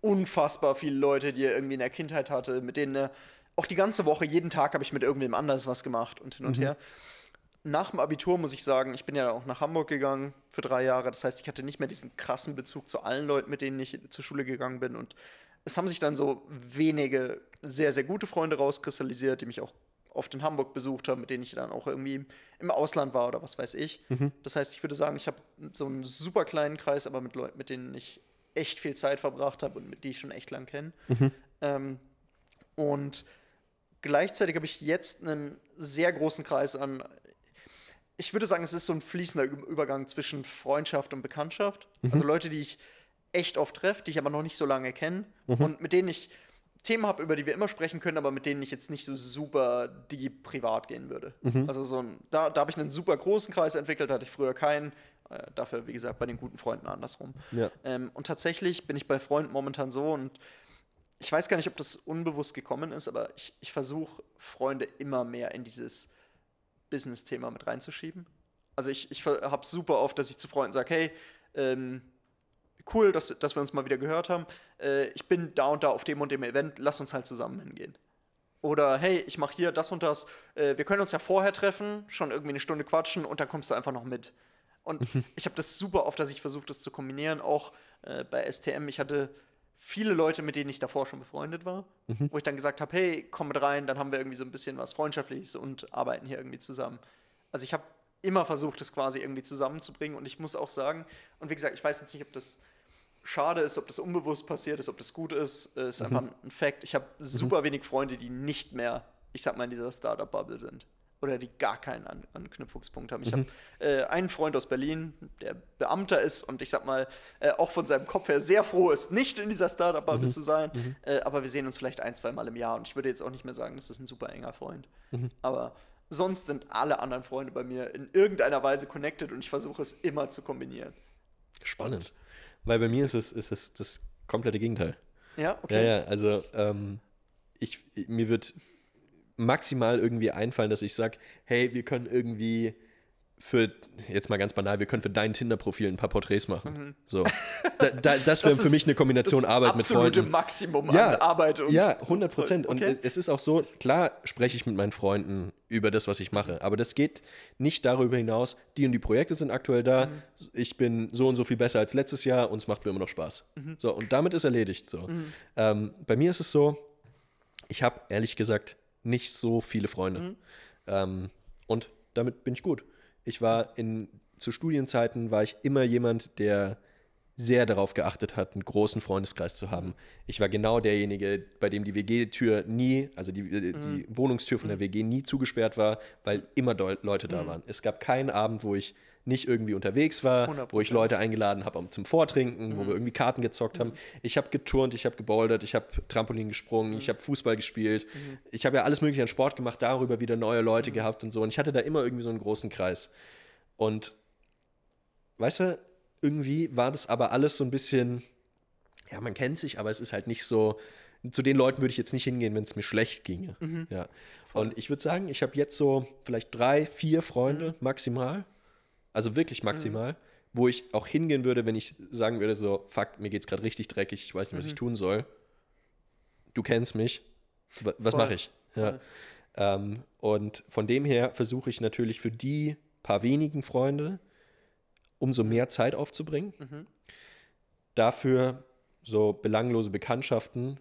unfassbar viele Leute, die er irgendwie in der Kindheit hatte, mit denen er auch die ganze Woche, jeden Tag habe ich mit irgendwem anders was gemacht und hin Mhm. und her. Nach dem Abitur muss ich sagen, ich bin ja auch nach Hamburg gegangen für drei Jahre. Das heißt, ich hatte nicht mehr diesen krassen Bezug zu allen Leuten, mit denen ich zur Schule gegangen bin. Und es haben sich dann so wenige sehr, sehr gute Freunde rauskristallisiert, die mich auch oft in Hamburg besucht haben, mit denen ich dann auch irgendwie im Ausland war oder was weiß ich. Das heißt, ich würde sagen, ich habe so einen super kleinen Kreis, aber mit Leuten, mit denen ich echt viel Zeit verbracht habe und mit die ich schon echt lang kenne. Ähm, und gleichzeitig habe ich jetzt einen sehr großen Kreis an. Ich würde sagen, es ist so ein fließender Übergang zwischen Freundschaft und Bekanntschaft. Also Leute, die ich echt oft treffe, die ich aber noch nicht so lange kenne und mit denen ich Themen habe, über die wir immer sprechen können, aber mit denen ich jetzt nicht so super die privat gehen würde. Also so ein, da, da habe ich einen super großen Kreis entwickelt, hatte ich früher keinen. Äh, dafür, wie gesagt, bei den guten Freunden andersrum. ja. Ähm, und tatsächlich bin ich bei Freunden momentan so und ich weiß gar nicht, ob das unbewusst gekommen ist, aber ich, ich versuche, Freunde immer mehr in dieses Business-Thema mit reinzuschieben. Also ich, ich habe super oft, dass ich zu Freunden sage, hey, ähm, cool, dass, dass wir uns mal wieder gehört haben. Äh, ich bin da und da auf dem und dem Event, lass uns halt zusammen hingehen. Oder hey, ich mache hier das und das. Äh, wir können uns ja vorher treffen, schon irgendwie eine Stunde quatschen und dann kommst du einfach noch mit. Und ich habe das super oft, dass ich versuche, das zu kombinieren. Auch äh, bei STM. Ich hatte viele Leute, mit denen ich davor schon befreundet war, wo ich dann gesagt habe, hey, komm mit rein, dann haben wir irgendwie so ein bisschen was Freundschaftliches und arbeiten hier irgendwie zusammen. Also ich habe immer versucht, das quasi irgendwie zusammenzubringen und ich muss auch sagen, und wie gesagt, ich weiß jetzt nicht, ob das schade ist, ob das unbewusst passiert ist, ob das gut ist, ist einfach ein Fakt. Ich habe super wenig Freunde, die nicht mehr, ich sag mal, in dieser Startup-Bubble sind. Oder die gar keinen An Anknüpfungspunkt haben. Ich habe äh, einen Freund aus Berlin, der Beamter ist und ich sag mal, äh, auch von seinem Kopf her sehr froh ist, nicht in dieser Startup-Bubble zu sein. Äh, aber wir sehen uns vielleicht ein, zwei Mal im Jahr und ich würde jetzt auch nicht mehr sagen, das ist ein super enger Freund. Aber sonst sind alle anderen Freunde bei mir in irgendeiner Weise connected und ich versuche es immer zu kombinieren. Spannend. Weil bei mir ist es, ist es das komplette Gegenteil. Ja, okay. Ja, ja, also ähm, ich, mir wird maximal irgendwie einfallen, dass ich sage, hey, wir können irgendwie für, jetzt mal ganz banal, wir können für dein Tinder-Profil ein paar Porträts machen. So. Da, da, das wäre für mich eine Kombination das Arbeit mit absolute Freunden. Maximum Ja, an Arbeit und Ja, 100 Prozent. Und Okay. es ist auch so, klar spreche ich mit meinen Freunden über das, was ich mache, aber das geht nicht darüber hinaus, die und die Projekte sind aktuell da, Mhm. ich bin so und so viel besser als letztes Jahr und es macht mir immer noch Spaß. Mhm. So, und damit ist erledigt. So. Ähm, bei mir ist es so, ich habe ehrlich gesagt nicht so viele Freunde. Mhm. Ähm, und damit bin ich gut. Ich war in, zu Studienzeiten war ich immer jemand, der sehr darauf geachtet hat, einen großen Freundeskreis zu haben. Ich war genau derjenige, bei dem die WG-Tür nie, also die, äh, die Wohnungstür von der WG nie zugesperrt war, weil immer Leute da waren. Es gab keinen Abend, wo ich nicht irgendwie unterwegs war, 100%. wo ich Leute eingeladen habe um zum Vortrinken, wo wir irgendwie Karten gezockt haben. Ich habe geturnt, ich habe gebouldert, ich habe Trampolin gesprungen, ich habe Fußball gespielt. Ich habe ja alles mögliche an Sport gemacht, darüber wieder neue Leute gehabt und so. Und ich hatte da immer irgendwie so einen großen Kreis. Und weißt du, irgendwie war das aber alles so ein bisschen, ja, man kennt sich, aber es ist halt nicht so. Zu den Leuten würde ich jetzt nicht hingehen, wenn es mir schlecht ginge. Ja. Und ich würde sagen, ich habe jetzt so vielleicht drei, vier Freunde maximal. Also wirklich maximal, wo ich auch hingehen würde, wenn ich sagen würde, so, fuck, mir geht's gerade richtig dreckig, ich weiß nicht, was ich tun soll. Du kennst mich. Wa- Was mache ich? Ja. Ähm, und von dem her versuche ich natürlich für die paar wenigen Freunde umso mehr Zeit aufzubringen. Dafür so belanglose Bekanntschaften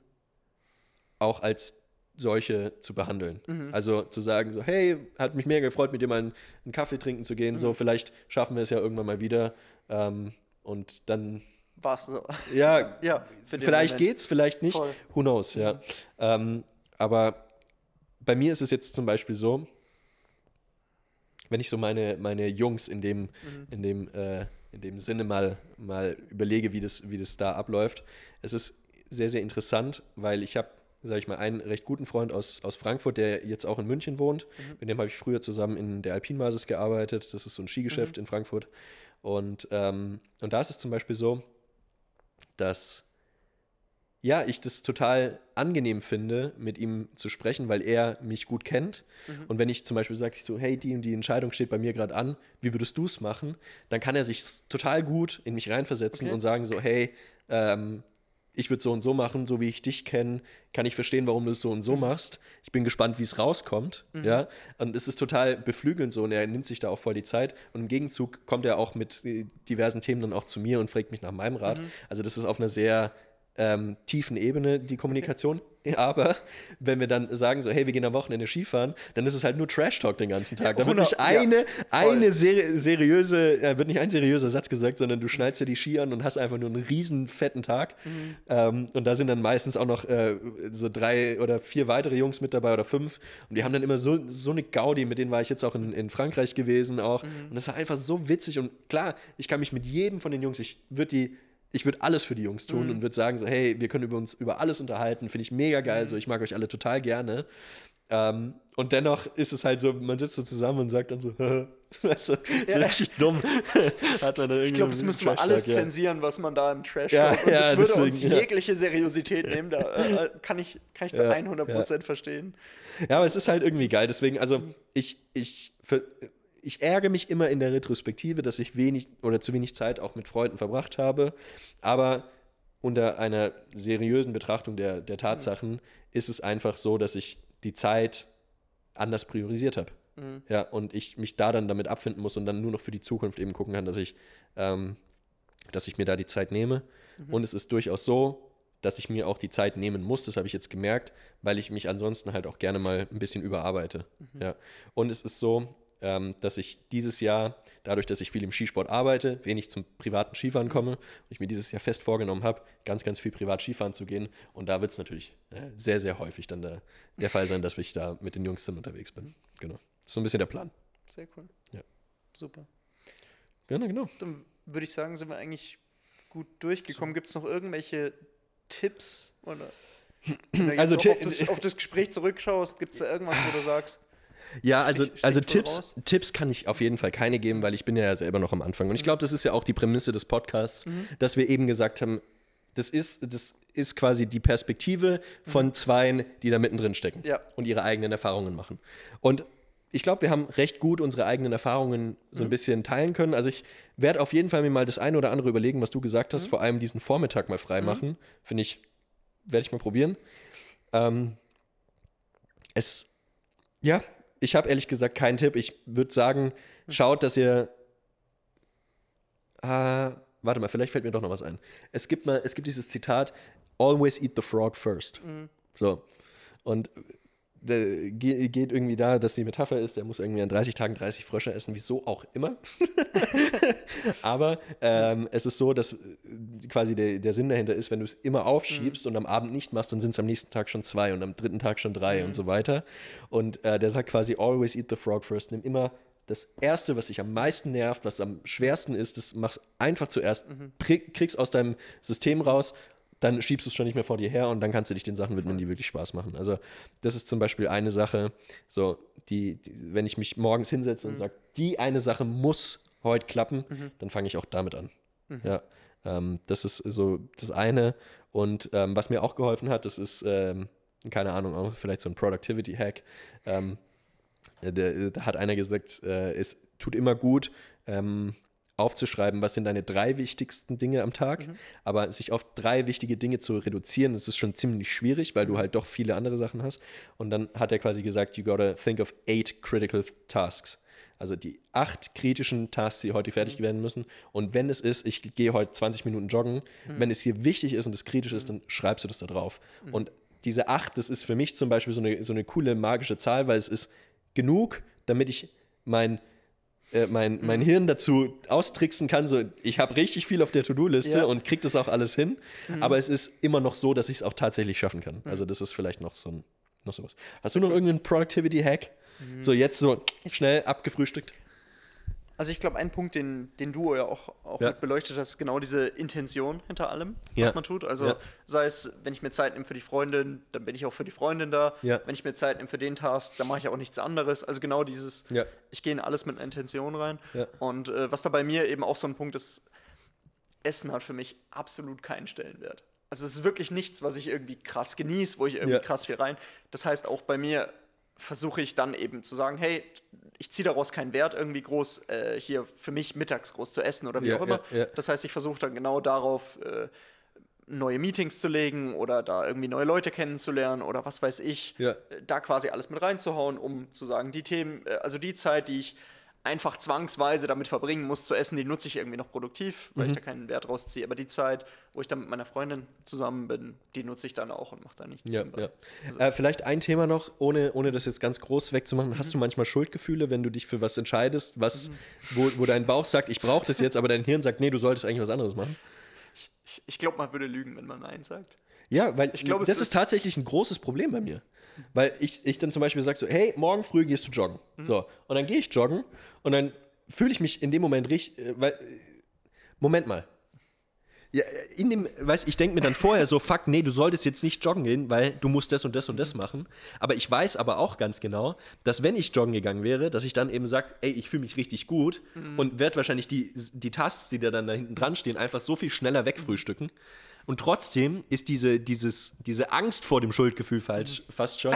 auch als solche zu behandeln. Mhm. Also zu sagen so, hey, hat mich mega gefreut, mit dir mal einen, einen Kaffee trinken zu gehen, Mhm. so vielleicht schaffen wir es ja irgendwann mal wieder ähm, und dann, War's so. ja, Ja, vielleicht Moment. geht's, vielleicht nicht, Voll. who knows, ja. Ähm, aber bei mir ist es jetzt zum Beispiel so, wenn ich so meine, meine Jungs in dem, in dem, äh, in dem Sinne mal, mal überlege, wie das, wie das da abläuft, es ist sehr, sehr interessant, weil ich habe, sage ich mal, einen recht guten Freund aus, aus Frankfurt, der jetzt auch in München wohnt. Mit dem habe ich früher zusammen in der Alpinbasis gearbeitet. Das ist so ein Skigeschäft in Frankfurt. Und, ähm, und da ist es zum Beispiel so, dass ja, ich das total angenehm finde, mit ihm zu sprechen, weil er mich gut kennt. Und wenn ich zum Beispiel sage, so, hey, die und die Entscheidung steht bei mir gerade an, wie würdest du es machen? Dann kann er sich total gut in mich reinversetzen Okay. und sagen so, hey, ähm, ich würde so und so machen, so wie ich dich kenne, kann ich verstehen, warum du es so und so machst. Ich bin gespannt, wie es rauskommt. Ja, und es ist total beflügelnd so und er nimmt sich da auch voll die Zeit. Und im Gegenzug kommt er auch mit äh, diversen Themen dann auch zu mir und fragt mich nach meinem Rat. Also das ist auf einer sehr ähm, tiefen Ebene die Kommunikation. Aber wenn wir dann sagen so, hey, wir gehen am Wochenende Skifahren, dann ist es halt nur Trash-Talk den ganzen Tag. Da wird nicht 100, ja, eine, eine seri seriöse, äh, wird nicht ein seriöser Satz gesagt, sondern du schnallst dir die Ski an und hast einfach nur einen riesen fetten Tag. Mhm. Ähm, und da sind dann meistens auch noch äh, so drei oder vier weitere Jungs mit dabei oder fünf. Und die haben dann immer so, so eine Gaudi, mit denen war ich jetzt auch in, in Frankreich gewesen auch. Mhm. Und das war einfach so witzig. Und klar, ich kann mich mit jedem von den Jungs, ich würde die ich würde alles für die Jungs tun Mhm. und würde sagen so, hey, wir können über uns über alles unterhalten, finde ich mega geil, Mhm. so ich mag euch alle total gerne. Ähm, und dennoch ist es halt so, man sitzt so zusammen und sagt dann so, weißt du, so Ja. richtig dumm. Hat man dann Ich glaube, das müssen wir alles ja. zensieren, was man da im Trash Ja, talk Und ja, das würde uns deswegen, ja. jegliche Seriosität nehmen. Da äh, äh, kann, ich, kann ich zu Ja, 100% verstehen. Ja, aber es ist halt irgendwie geil. Deswegen, also ich, ich, ver- ich ärgere mich immer in der Retrospektive, dass ich wenig oder zu wenig Zeit auch mit Freunden verbracht habe. Aber unter einer seriösen Betrachtung der, der Tatsachen ist es einfach so, dass ich die Zeit anders priorisiert habe. Mhm. Ja, und ich mich da dann damit abfinden muss und dann nur noch für die Zukunft eben gucken kann, dass ich, ähm, dass ich mir da die Zeit nehme. Und es ist durchaus so, dass ich mir auch die Zeit nehmen muss, das habe ich jetzt gemerkt, weil ich mich ansonsten halt auch gerne mal ein bisschen überarbeite. Ja. Und es ist so, ähm, dass ich dieses Jahr, dadurch, dass ich viel im Skisport arbeite, wenig zum privaten Skifahren komme, und ich mir dieses Jahr fest vorgenommen habe, ganz, ganz viel privat Skifahren zu gehen. Und da wird es natürlich äh, sehr, sehr häufig dann der, der Fall sein, dass ich da mit den Jungs dann unterwegs bin. Genau. Das ist so ein bisschen der Plan. Sehr cool. Ja. Super. Genau, genau. Dann würde ich sagen, sind wir eigentlich gut durchgekommen. Gibt es noch irgendwelche Tipps? Oder wenn du Also auf, das, auf das Gespräch zurückschaust, gibt es da irgendwas, wo du sagst, Ja, also, Stich- also Tipps. Tipps kann ich auf jeden Fall keine geben, weil ich bin ja selber noch am Anfang. Und Mhm. ich glaube, das ist ja auch die Prämisse des Podcasts, dass wir eben gesagt haben, das ist, das ist quasi die Perspektive von Zweien, die da mittendrin stecken Mhm. Ja. und ihre eigenen Erfahrungen machen. Und ich glaube, wir haben recht gut unsere eigenen Erfahrungen so Mhm. ein bisschen teilen können. Also ich werde auf jeden Fall mir mal das eine oder andere überlegen, was du gesagt Mhm. hast, vor allem diesen Vormittag mal frei machen. Finde ich, werde ich mal probieren. Ähm, es, ja, ich habe ehrlich gesagt keinen Tipp. Ich würde sagen, schaut, dass ihr. Ah, warte mal, vielleicht fällt mir doch noch was ein. Es gibt mal, es gibt dieses Zitat: Always eat the frog first. So. Und geht irgendwie da, dass die Metapher ist, der muss irgendwie an 30 Tagen 30 Frösche essen, wieso auch immer. Aber ähm, es ist so, dass äh, quasi der, der Sinn dahinter ist, wenn du es immer aufschiebst und am Abend nicht machst, dann sind es am nächsten Tag schon zwei und am dritten Tag schon drei und so weiter. Und äh, der sagt quasi, always eat the frog first. Nimm immer das Erste, was dich am meisten nervt, was am schwersten ist, das machst einfach zuerst, pri- kriegst aus deinem System raus, dann schiebst du es schon nicht mehr vor dir her und dann kannst du dich den Sachen widmen, die wirklich Spaß machen. Also das ist zum Beispiel eine Sache, so die, die wenn ich mich morgens hinsetze und sage, die eine Sache muss heute klappen, dann fange ich auch damit an. Ja, ähm, das ist so das eine. Und ähm, was mir auch geholfen hat, das ist, ähm, keine Ahnung, auch vielleicht so ein Productivity-Hack. Ähm, da, da hat einer gesagt, äh, es tut immer gut, ähm, aufzuschreiben, was sind deine drei wichtigsten Dinge am Tag, aber sich auf drei wichtige Dinge zu reduzieren, das ist schon ziemlich schwierig, weil du halt doch viele andere Sachen hast. Und dann hat er quasi gesagt, you gotta think of eight critical tasks. Also die acht kritischen Tasks, die heute fertig werden müssen. Und wenn es ist, ich gehe heute 20 Minuten joggen, wenn es hier wichtig ist und es kritisch ist, dann schreibst du das da drauf. Und diese 8, das ist für mich zum Beispiel so eine, so eine coole magische Zahl, weil es ist genug, damit ich mein, äh, mein, mein Hirn dazu austricksen kann, so ich habe richtig viel auf der To-Do-Liste Ja. und kriege das auch alles hin, aber es ist immer noch so, dass ich es auch tatsächlich schaffen kann. Also das ist vielleicht noch so ein, noch sowas. Hast du noch irgendeinen Productivity-Hack? So jetzt so schnell abgefrühstückt? Also ich glaube, ein Punkt, den, den du ja auch, auch Ja. mit beleuchtet hast, ist genau diese Intention hinter allem, Ja. was man tut. Also Ja. sei es, wenn ich mir Zeit nehme für die Freundin, dann bin ich auch für die Freundin da. Ja. Wenn ich mir Zeit nehme für den Task, dann mache ich auch nichts anderes. Also genau dieses, ich gehe in alles mit einer Intention rein. Und äh, was da bei mir eben auch so ein Punkt ist, Essen hat für mich absolut keinen Stellenwert. Also es ist wirklich nichts, was ich irgendwie krass genieße, wo ich irgendwie krass viel rein. Das heißt, auch bei mir versuche ich dann eben zu sagen, hey, ich ziehe daraus keinen Wert irgendwie groß äh, hier für mich mittags groß zu essen oder wie Ja, auch immer. ja, ja. Das heißt, ich versuche dann genau darauf äh, neue Meetings zu legen oder da irgendwie neue Leute kennenzulernen oder was weiß ich, äh, da quasi alles mit reinzuhauen, um zu sagen, die Themen, äh, also die Zeit, die ich einfach zwangsweise damit verbringen muss zu essen, die nutze ich irgendwie noch produktiv, weil ich Mhm. da keinen Wert rausziehe. Aber die Zeit, wo ich dann mit meiner Freundin zusammen bin, die nutze ich dann auch und mache da nichts. Ja, ja. Also- Äh, vielleicht ein Thema noch, ohne, ohne das jetzt ganz groß wegzumachen. Mhm. Hast du manchmal Schuldgefühle, wenn du dich für was entscheidest, was, wo, wo dein Bauch sagt, ich brauche das jetzt, aber dein Hirn sagt, nee, du solltest eigentlich was anderes machen? Ich, ich glaube, man würde lügen, wenn man Nein sagt. Ja, weil Ich glaube, es das ist, ist- tatsächlich ein großes Problem bei mir. Weil ich, ich dann zum Beispiel sage so, hey, morgen früh gehst du joggen. Mhm. So, und dann gehe ich joggen und dann fühle ich mich in dem Moment richtig, äh, weil, äh, Moment mal. Ja, in dem, weiß ich denke mir dann vorher so, fuck, nee, du solltest jetzt nicht joggen gehen, weil du musst das und das und das machen. Aber ich weiß aber auch ganz genau, dass wenn ich joggen gegangen wäre, dass ich dann eben sage, ey, ich fühle mich richtig gut und werde wahrscheinlich die, die Tasks, die da dann da hinten dran stehen, einfach so viel schneller wegfrühstücken. Und trotzdem ist diese, dieses, diese Angst vor dem Schuldgefühl falsch, fast schon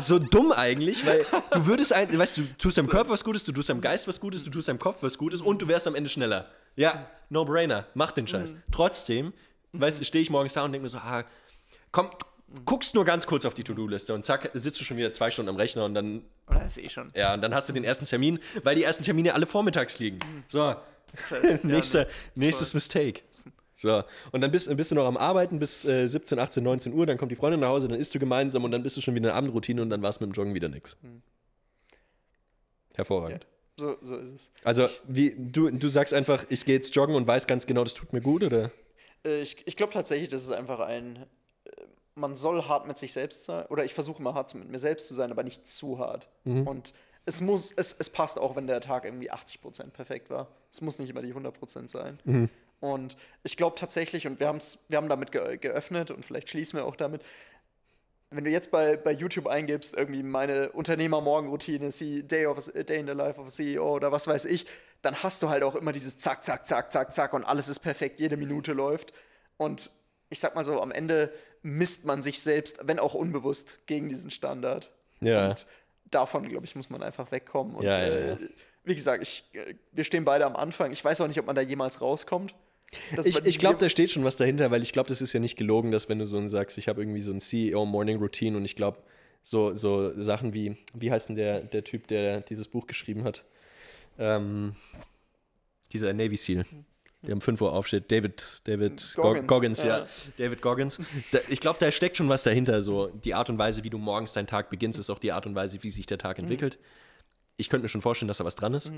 so dumm eigentlich, weil du würdest, ein, weißt du, du tust deinem Körper was Gutes, du tust deinem Geist was Gutes, du tust deinem Kopf was Gutes und du wärst am Ende schneller. Ja, no-brainer, mach den Scheiß. Trotzdem, weißt du, stehe ich morgens da und denke mir so, ah, komm, guckst nur ganz kurz auf die To-Do-Liste und zack, sitzt du schon wieder zwei Stunden am Rechner und dann, Oder ist eh schon. ja, und dann hast du den ersten Termin, weil die ersten Termine alle vormittags liegen. So, Scheiße. Ja, Nächster, nächstes. Mistake. So, und dann bist, bist du noch am Arbeiten bis äh, 17, 18, 19 Uhr, dann kommt die Freundin nach Hause, dann isst du gemeinsam und dann bist du schon wieder in der Abendroutine und dann war es mit dem Joggen wieder nix. Hervorragend. So, so ist es. Also, wie, du, du sagst einfach, ich gehe jetzt joggen und weiß ganz genau, das tut mir gut, oder? Äh, ich ich glaube tatsächlich, das ist einfach ein. äh, Man soll hart mit sich selbst sein. Oder ich versuche mal hart mit mir selbst zu sein, aber nicht zu hart. Und es muss, es, es passt auch, wenn der Tag irgendwie 80% perfekt war. Es muss nicht immer die 100% sein. Und ich glaube tatsächlich, und wir, haben's, wir haben damit ge geöffnet und vielleicht schließen wir auch damit, wenn du jetzt bei, bei YouTube eingibst, irgendwie meine Unternehmer-Morgenroutine, Day, of, Day in the Life of a CEO oder was weiß ich, dann hast du halt auch immer dieses Zack, Zack, Zack, Zack, Zack und alles ist perfekt, jede Minute läuft. Und ich sag mal so, am Ende misst man sich selbst, wenn auch unbewusst, gegen diesen Standard. Ja. Und davon, glaube ich, muss man einfach wegkommen. Und Ja, ja, äh, ja. wie gesagt, ich, äh, wir stehen beide am Anfang. Ich weiß auch nicht, ob man da jemals rauskommt. Das Ich, ich glaube, da steht schon was dahinter, weil ich glaube, das ist ja nicht gelogen, dass wenn du so ein sagst, ich habe irgendwie so ein CEO-Morning-Routine und ich glaube, so, so Sachen wie, wie heißt denn der, der Typ, der dieses Buch geschrieben hat? Ähm, dieser Navy SEAL, der um 5 Uhr aufsteht, David, David Goggins, Goggins, ja. ja. David Goggins. Da, ich glaube, da steckt schon was dahinter. So die Art und Weise, wie du morgens deinen Tag beginnst, ist auch die Art und Weise, wie sich der Tag entwickelt. Ich könnte mir schon vorstellen, dass da was dran ist.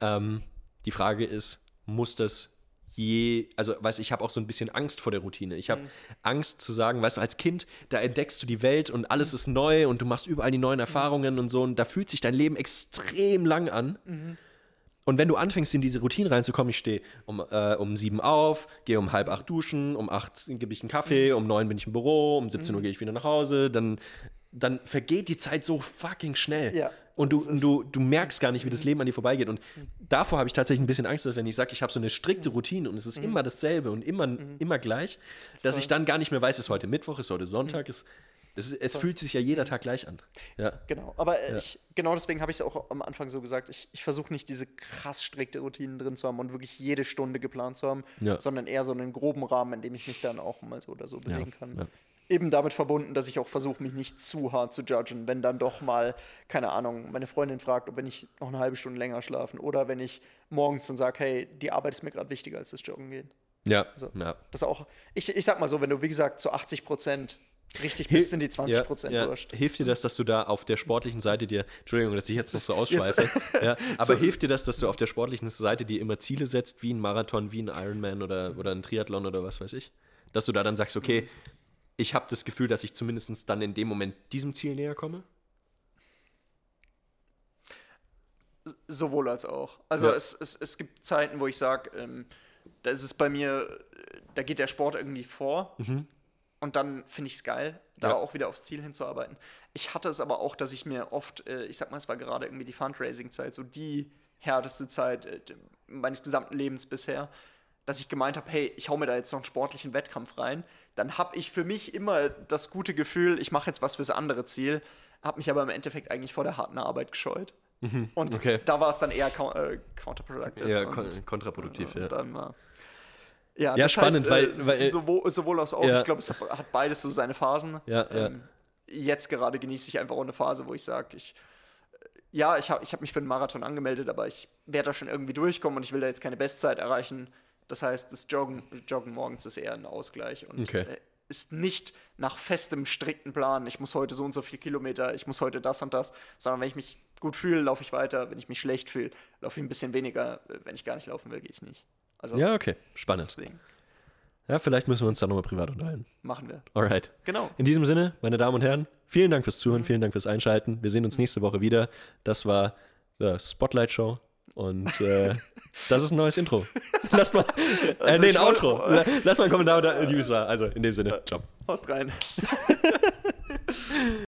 Ähm, die Frage ist, muss das je, also weißt du, ich habe auch so ein bisschen Angst vor der Routine. Ich habe Angst zu sagen, weißt du, als Kind, da entdeckst du die Welt und alles ist neu und du machst überall die neuen Erfahrungen und so und da fühlt sich dein Leben extrem lang an. Und wenn du anfängst, in diese Routine reinzukommen, ich stehe um, äh, um sieben auf, gehe um halb acht duschen, um acht gebe ich einen Kaffee, um neun bin ich im Büro, um 17 Uhr gehe ich wieder nach Hause, dann, dann vergeht die Zeit so fucking schnell. Ja, und du, und du, du merkst gar nicht, wie das Leben an dir vorbeigeht. Und davor habe ich tatsächlich ein bisschen Angst, dass wenn ich sage, ich habe so eine strikte Routine und es ist immer dasselbe und immer, immer gleich, dass ich dann gar nicht mehr weiß, ist heute Mittwoch, ist heute Sonntag, ist, es, es fühlt sich ja jeder Tag gleich an. Ja. Genau, aber äh, ich, genau deswegen habe ich es auch am Anfang so gesagt. Ich, ich versuche nicht diese krass strikte Routinen drin zu haben und wirklich jede Stunde geplant zu haben, Ja. sondern eher so einen groben Rahmen, in dem ich mich dann auch mal so oder so bewegen kann. ja. Eben damit verbunden, dass ich auch versuche, mich nicht zu hart zu judgen, wenn dann doch mal, keine Ahnung, meine Freundin fragt, ob wenn ich noch eine halbe Stunde länger schlafen oder wenn ich morgens dann sage, hey, die Arbeit ist mir gerade wichtiger als das Joggen gehen. Ja. Also, ja. Das auch, ich, ich sag mal so, wenn du, wie gesagt, zu 80 Prozent richtig bis in die 20 Prozent ja, ja. wurscht. Hilft dir das, dass du da auf der sportlichen Seite dir, Entschuldigung, dass ich jetzt noch so ausschweife, ja, aber So. hilft dir das, dass du auf der sportlichen Seite dir immer Ziele setzt, wie ein Marathon, wie ein Ironman oder, oder ein Triathlon oder was weiß ich? Dass du da dann sagst, okay, ich habe das Gefühl, dass ich zumindest dann in dem Moment diesem Ziel näher komme? Sowohl als auch. Also es, es, es gibt Zeiten, wo ich sage, ähm, da ist es bei mir, da geht der Sport irgendwie vor und dann finde ich es geil, da Ja. auch wieder aufs Ziel hinzuarbeiten. Ich hatte es aber auch, dass ich mir oft, äh, ich sag mal, es war gerade irgendwie die Fundraising-Zeit, so die härteste Zeit äh, meines gesamten Lebens bisher, dass ich gemeint habe, hey, ich hau mir da jetzt noch einen sportlichen Wettkampf rein. Dann habe ich für mich immer das gute Gefühl, ich mache jetzt was fürs andere Ziel, habe mich aber im Endeffekt eigentlich vor der harten Arbeit gescheut. Und okay. da war es dann eher äh, counterproductive. Ja, kontraproduktiv, und ja. dann war. Ja, Ja, das spannend, heißt, weil- äh, weil- sowohl, sowohl als auch. Ja. Ich glaube, es hat, beides so seine Phasen. Ja. Ähm, jetzt gerade genieße ich einfach auch eine Phase, wo ich sage, ich, äh, ja, ich habe ich hab mich für den Marathon angemeldet, aber ich werde da schon irgendwie durchkommen und ich will da jetzt keine Bestzeit erreichen. Das heißt, das Joggen, Joggen morgens ist eher ein Ausgleich und Okay. äh, ist nicht nach festem, strikten Plan, ich muss heute so und so viel Kilometer, ich muss heute das und das, sondern wenn ich mich gut fühle, laufe ich weiter, wenn ich mich schlecht fühle, laufe ich ein bisschen weniger, wenn ich gar nicht laufen will, gehe ich nicht. Also Ja, okay, spannend. deswegen Ja, vielleicht müssen wir uns da nochmal privat unterhalten. machen wir. Alright. Genau. In diesem Sinne, meine Damen und Herren, vielen Dank fürs Zuhören, vielen Dank fürs Einschalten. Wir sehen uns nächste Woche wieder. Das war The Spotlight Show. Und äh, das ist ein neues Intro. Lass mal, äh, Also nee, ein Outro. Lass mal einen Kommentar da, wie es war. Also in dem Sinne, ciao. Haust rein.